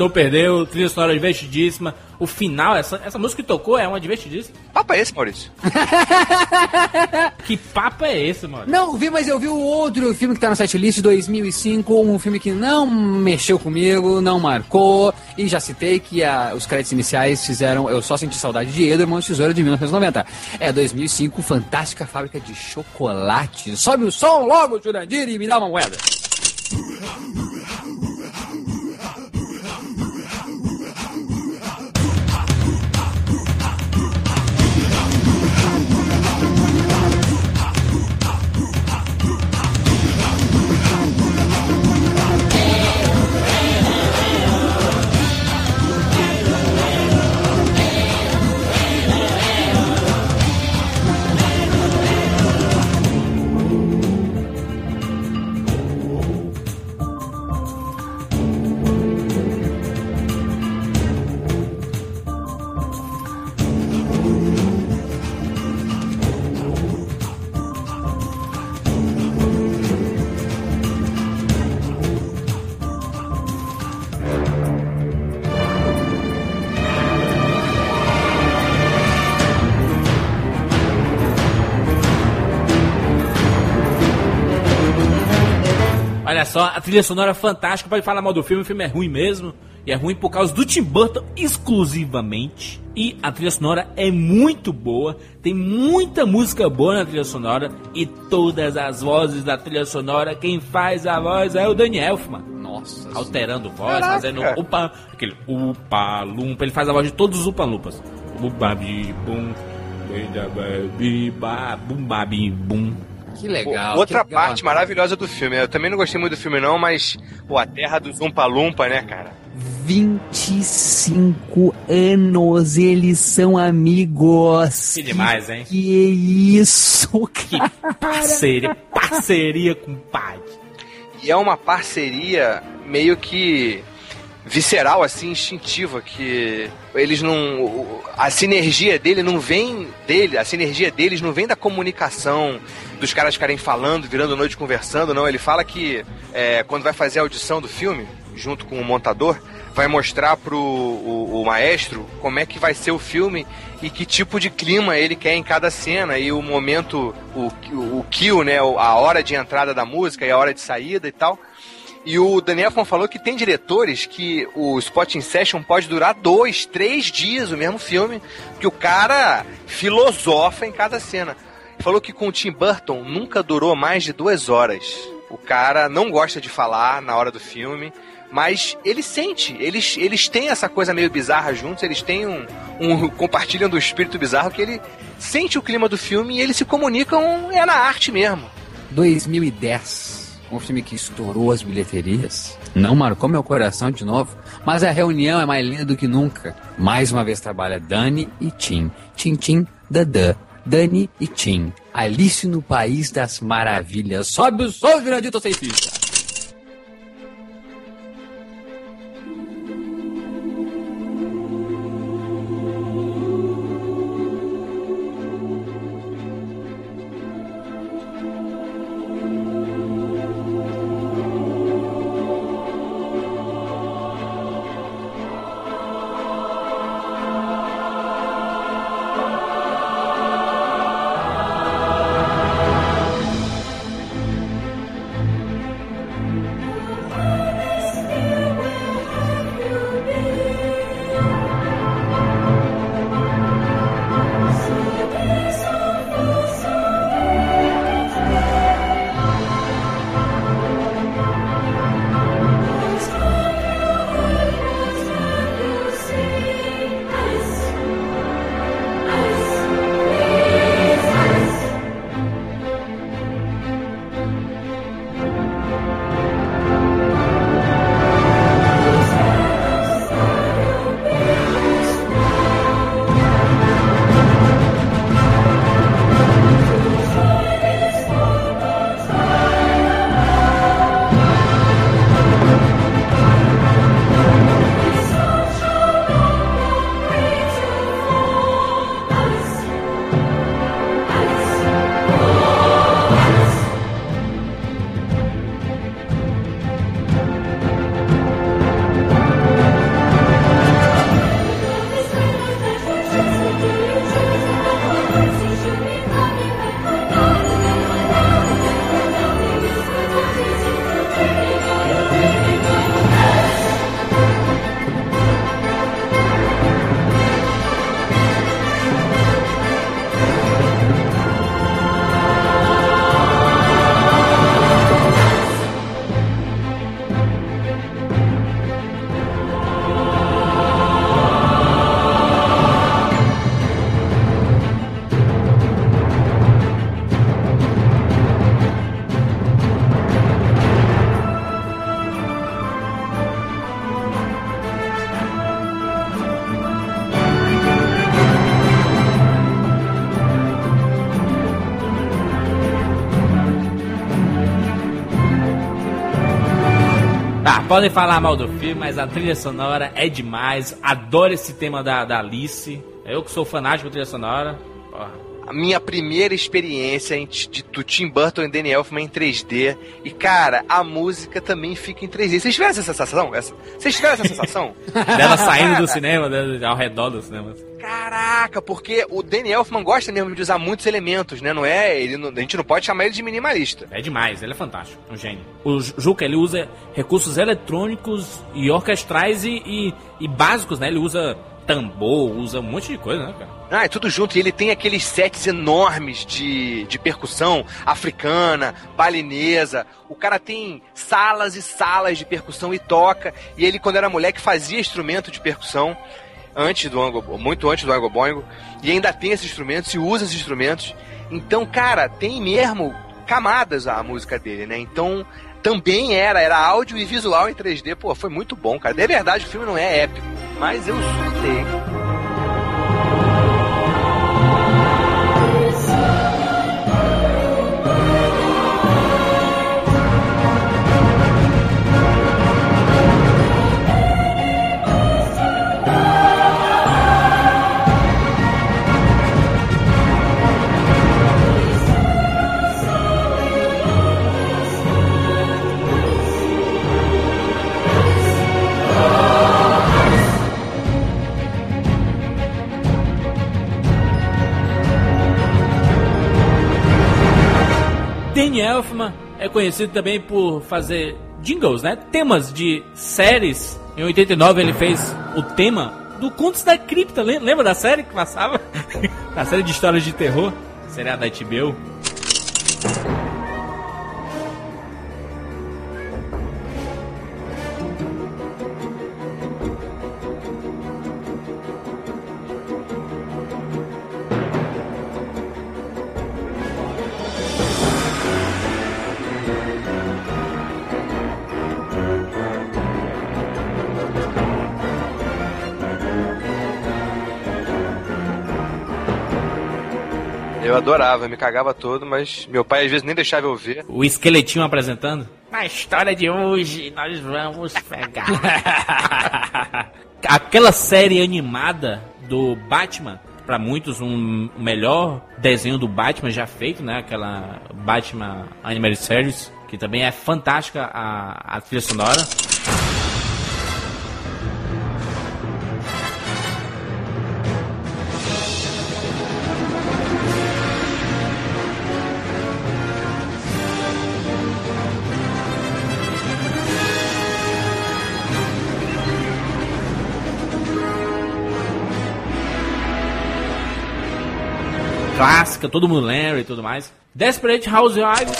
[SPEAKER 1] Maurício, tu perdeu. Trilha sonora divertidíssima. O final, essa, essa música que tocou é uma divertidíssima.
[SPEAKER 3] Papo é esse, Maurício?
[SPEAKER 1] Que papo é esse, mano?
[SPEAKER 2] Não, vi, mas eu vi o outro filme que tá no setlist de 2005, um filme que não mexeu comigo, não marcou, e já citei que a- os créditos iniciais fizeram Eu Só Senti Saudade de Eder, Mãos de Tesoura de 1990. É 2005, Fantástica Fábrica de Chocolate. Sobe o som logo, Jurandir, e me dá uma moeda.
[SPEAKER 1] Só, a trilha sonora é fantástica. Pode falar mal do filme, o filme é ruim mesmo. E é ruim por causa do Tim Burton exclusivamente. E a trilha sonora é muito boa. Tem muita música boa na trilha sonora. E todas as vozes da trilha sonora, quem faz a voz é o Danny Elfman.
[SPEAKER 2] Nossa.
[SPEAKER 1] Alterando voz,
[SPEAKER 3] Caraca.
[SPEAKER 1] fazendo upa, aquele upa lumpa. Ele faz a voz de todos os upa lumpas. Upa bi bum, bum bi bum.
[SPEAKER 2] Que legal.
[SPEAKER 3] Outra
[SPEAKER 2] que legal.
[SPEAKER 3] parte maravilhosa do filme. Eu também não gostei muito do filme, não, mas, pô, a terra dos Umpa Lumpa, né, cara?
[SPEAKER 2] 25 anos, eles são amigos.
[SPEAKER 1] Que demais, hein?
[SPEAKER 2] Que isso,
[SPEAKER 1] Que
[SPEAKER 2] cara.
[SPEAKER 1] parceria, parceria com o pai.
[SPEAKER 3] E é uma parceria meio que visceral, assim, instintiva, que eles não. A sinergia dele não vem dele, a sinergia deles não vem da comunicação, dos caras ficarem falando, virando noite conversando, não. Ele fala que é, quando vai fazer a audição do filme, junto com o montador, vai mostrar pro o, o maestro como é que vai ser o filme e que tipo de clima ele quer em cada cena e o momento, o, o, o kill, né, a hora de entrada da música e a hora de saída e tal. E o Daniel Elfman falou que tem diretores que o Spotting Session pode durar dois, três dias o mesmo filme, que o cara filosofa em cada cena. Falou que com o Tim Burton nunca durou mais de duas horas. O cara não gosta de falar na hora do filme, mas ele sente. Eles, eles têm essa coisa meio bizarra juntos, eles têm um, um. compartilham do espírito bizarro que ele sente o clima do filme e eles se comunicam é na arte mesmo.
[SPEAKER 2] 2010. Um filme que estourou as bilheterias. Não marcou meu coração de novo. Mas a reunião é mais linda do que nunca. Mais uma vez trabalha Dani e Tim. Tim Tim Dadã. Dani e Tim. Alice no País das Maravilhas. Sobe o som, Jurandir, tô
[SPEAKER 1] podem falar mal do filme, mas a trilha sonora é demais. Adoro esse tema da, da Alice. Eu que sou fanático da trilha sonora. Porra,
[SPEAKER 3] a minha primeira experiência em, de, do Tim Burton e Danny Elfman em 3D. E, cara, a música também fica em 3D. Vocês tiveram essa sensação? Essa, vocês tiveram essa sensação?
[SPEAKER 1] Dela saindo do cinema, ao redor do cinema.
[SPEAKER 3] Caraca, porque o Danny Elfman gosta mesmo de usar muitos elementos, né? Não é? Ele não- a gente não pode chamar ele de minimalista.
[SPEAKER 1] É demais, ele é fantástico, um gênio. O Ju- Juca, ele usa recursos eletrônicos e orquestrais e, e- e básicos, né? Ele usa tambor, usa um monte de coisa, né, cara?
[SPEAKER 3] Ah, é tudo junto. E ele tem aqueles sets enormes de, de percussão africana, balinesa. O cara tem salas e salas de percussão e toca. E ele, quando era moleque, fazia instrumento de percussão antes do Ango, muito antes do Ango Boingo. E ainda tem esses instrumentos e usa esses instrumentos. Então, cara, tem mesmo camadas a música dele, né? Então, também era, era áudio e visual em 3D. Pô, foi muito bom, cara. De verdade, o filme não é épico, mas eu surtei.
[SPEAKER 1] Danny Elfman é conhecido também por fazer jingles, né? Temas de séries. Em 89 ele fez o tema do Contos da Cripta. Lem- Lembra da série que passava? da série de histórias de terror. Seria da HBO.
[SPEAKER 3] Adorava, me cagava todo, mas meu pai às vezes nem deixava eu ver.
[SPEAKER 1] O esqueletinho apresentando. Na história de hoje, nós vamos pegar. Aquela série animada do Batman, pra muitos, um melhor desenho do Batman já feito, né? Aquela Batman Animated Series, que também é fantástica a, a trilha sonora. Clássica, todo mundo lembra e tudo mais. Desperate Housewives.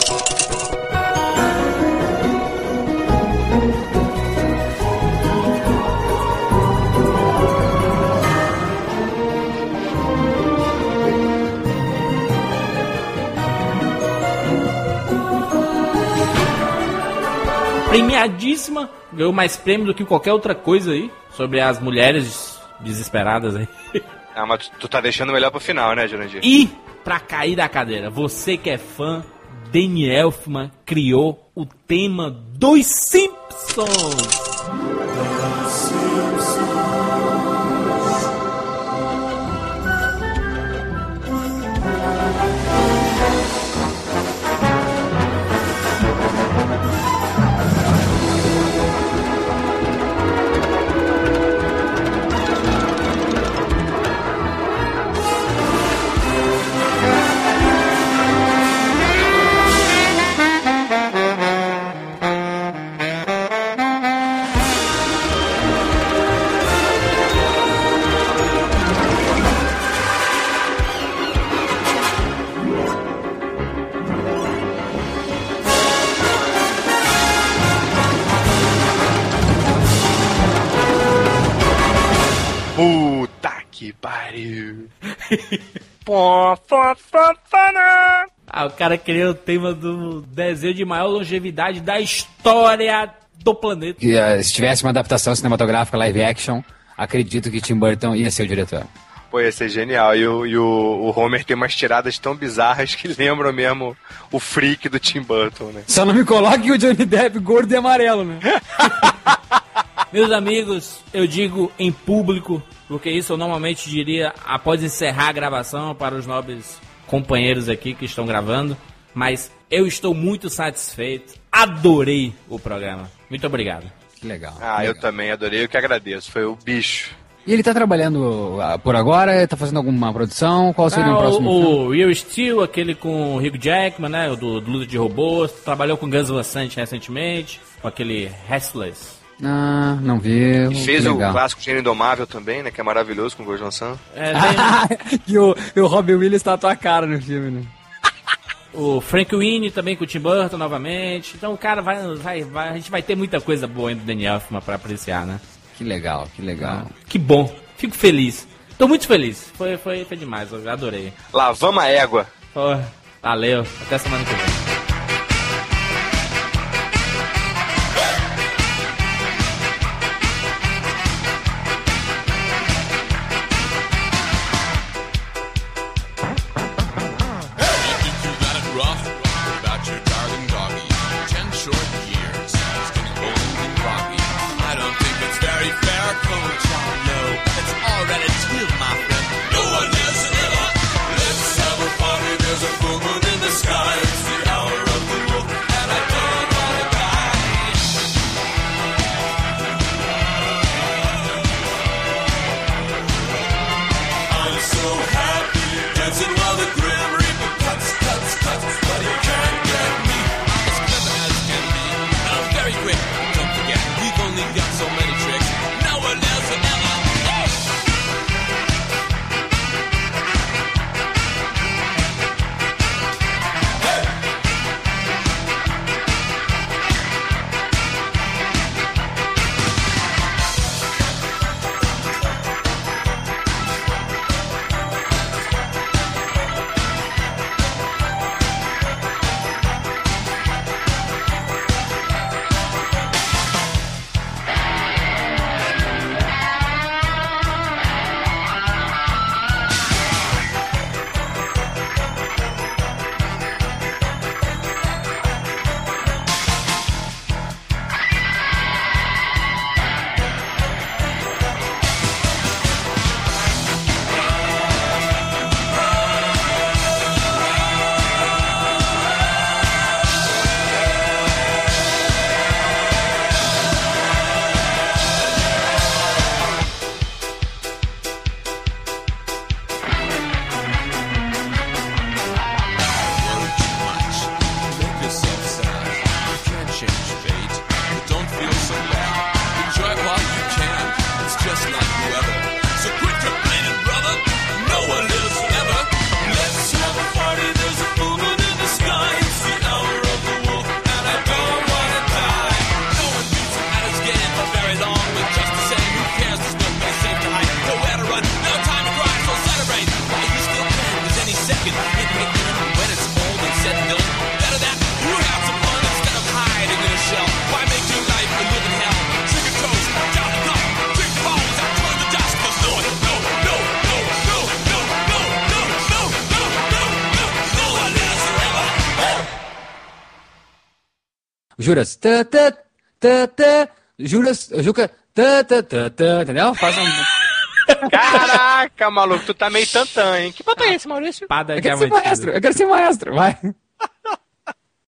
[SPEAKER 1] Premiadíssima, ganhou mais prêmio do que qualquer outra coisa aí sobre as mulheres desesperadas aí.
[SPEAKER 3] Ah, mas tu, tá deixando melhor pro final, né, Jurandir?
[SPEAKER 1] E, pra cair da cadeira, você que é fã, Danny Elfman criou o tema dos Simpsons. Ah, o cara criou o tema do desenho de maior longevidade da história do planeta.
[SPEAKER 5] Que, eh, se tivesse uma adaptação cinematográfica live action, acredito que Tim Burton ia ser o diretor.
[SPEAKER 3] Pô, ia ser genial. E, o, e o, o Homer tem umas tiradas tão bizarras que lembram mesmo o freak do Tim Burton, né?
[SPEAKER 5] Só não me coloque o Johnny Depp gordo e amarelo, né?
[SPEAKER 1] Meus amigos, eu digo em público, porque isso eu normalmente diria após encerrar a gravação para os nobres
[SPEAKER 7] companheiros aqui que estão gravando, mas eu estou muito satisfeito. Adorei o programa. Muito obrigado.
[SPEAKER 2] Que legal.
[SPEAKER 3] Ah,
[SPEAKER 2] que
[SPEAKER 3] eu
[SPEAKER 2] legal.
[SPEAKER 3] também adorei, eu que agradeço. Foi o bicho.
[SPEAKER 2] E ele tá trabalhando ah, por agora? Tá fazendo alguma produção? Qual seria
[SPEAKER 7] Ah,
[SPEAKER 2] o próximo filme?
[SPEAKER 7] o, o Real Steel, aquele com o Hugh Jackman, né? o Do, do Luta de Robôs. Trabalhou com Guns Van Sant recentemente, com aquele Restless.
[SPEAKER 2] Ah, não vi.
[SPEAKER 3] E fez o
[SPEAKER 2] legal.
[SPEAKER 3] clássico Gênio Indomável também, né? Que é maravilhoso com o Gordon Sam.
[SPEAKER 7] É, tem
[SPEAKER 2] e o, e o Robin Williams tá a tua cara no filme, né?
[SPEAKER 7] o Frank Winnie também com o Tim Burton novamente. Então, cara, vai, vai, vai, a gente vai ter muita coisa boa ainda do Daniel Elfman pra apreciar, né?
[SPEAKER 2] Que legal, que legal.
[SPEAKER 7] Que bom. Fico feliz. Tô muito feliz. Foi, foi, foi demais, eu adorei.
[SPEAKER 3] Lavamos a égua.
[SPEAKER 7] Pô, valeu. Até semana que vem.
[SPEAKER 2] Juras. Tã, tã, tã, tã. Juras. Juca. Tã, tã, tã, tã. Entendeu? Faz um.
[SPEAKER 3] Caraca, maluco, tu tá meio tantã, hein? Que papo é esse, Maurício?
[SPEAKER 7] Espada
[SPEAKER 2] Eu quero ser maestro. Eu quero ser maestro. Vai.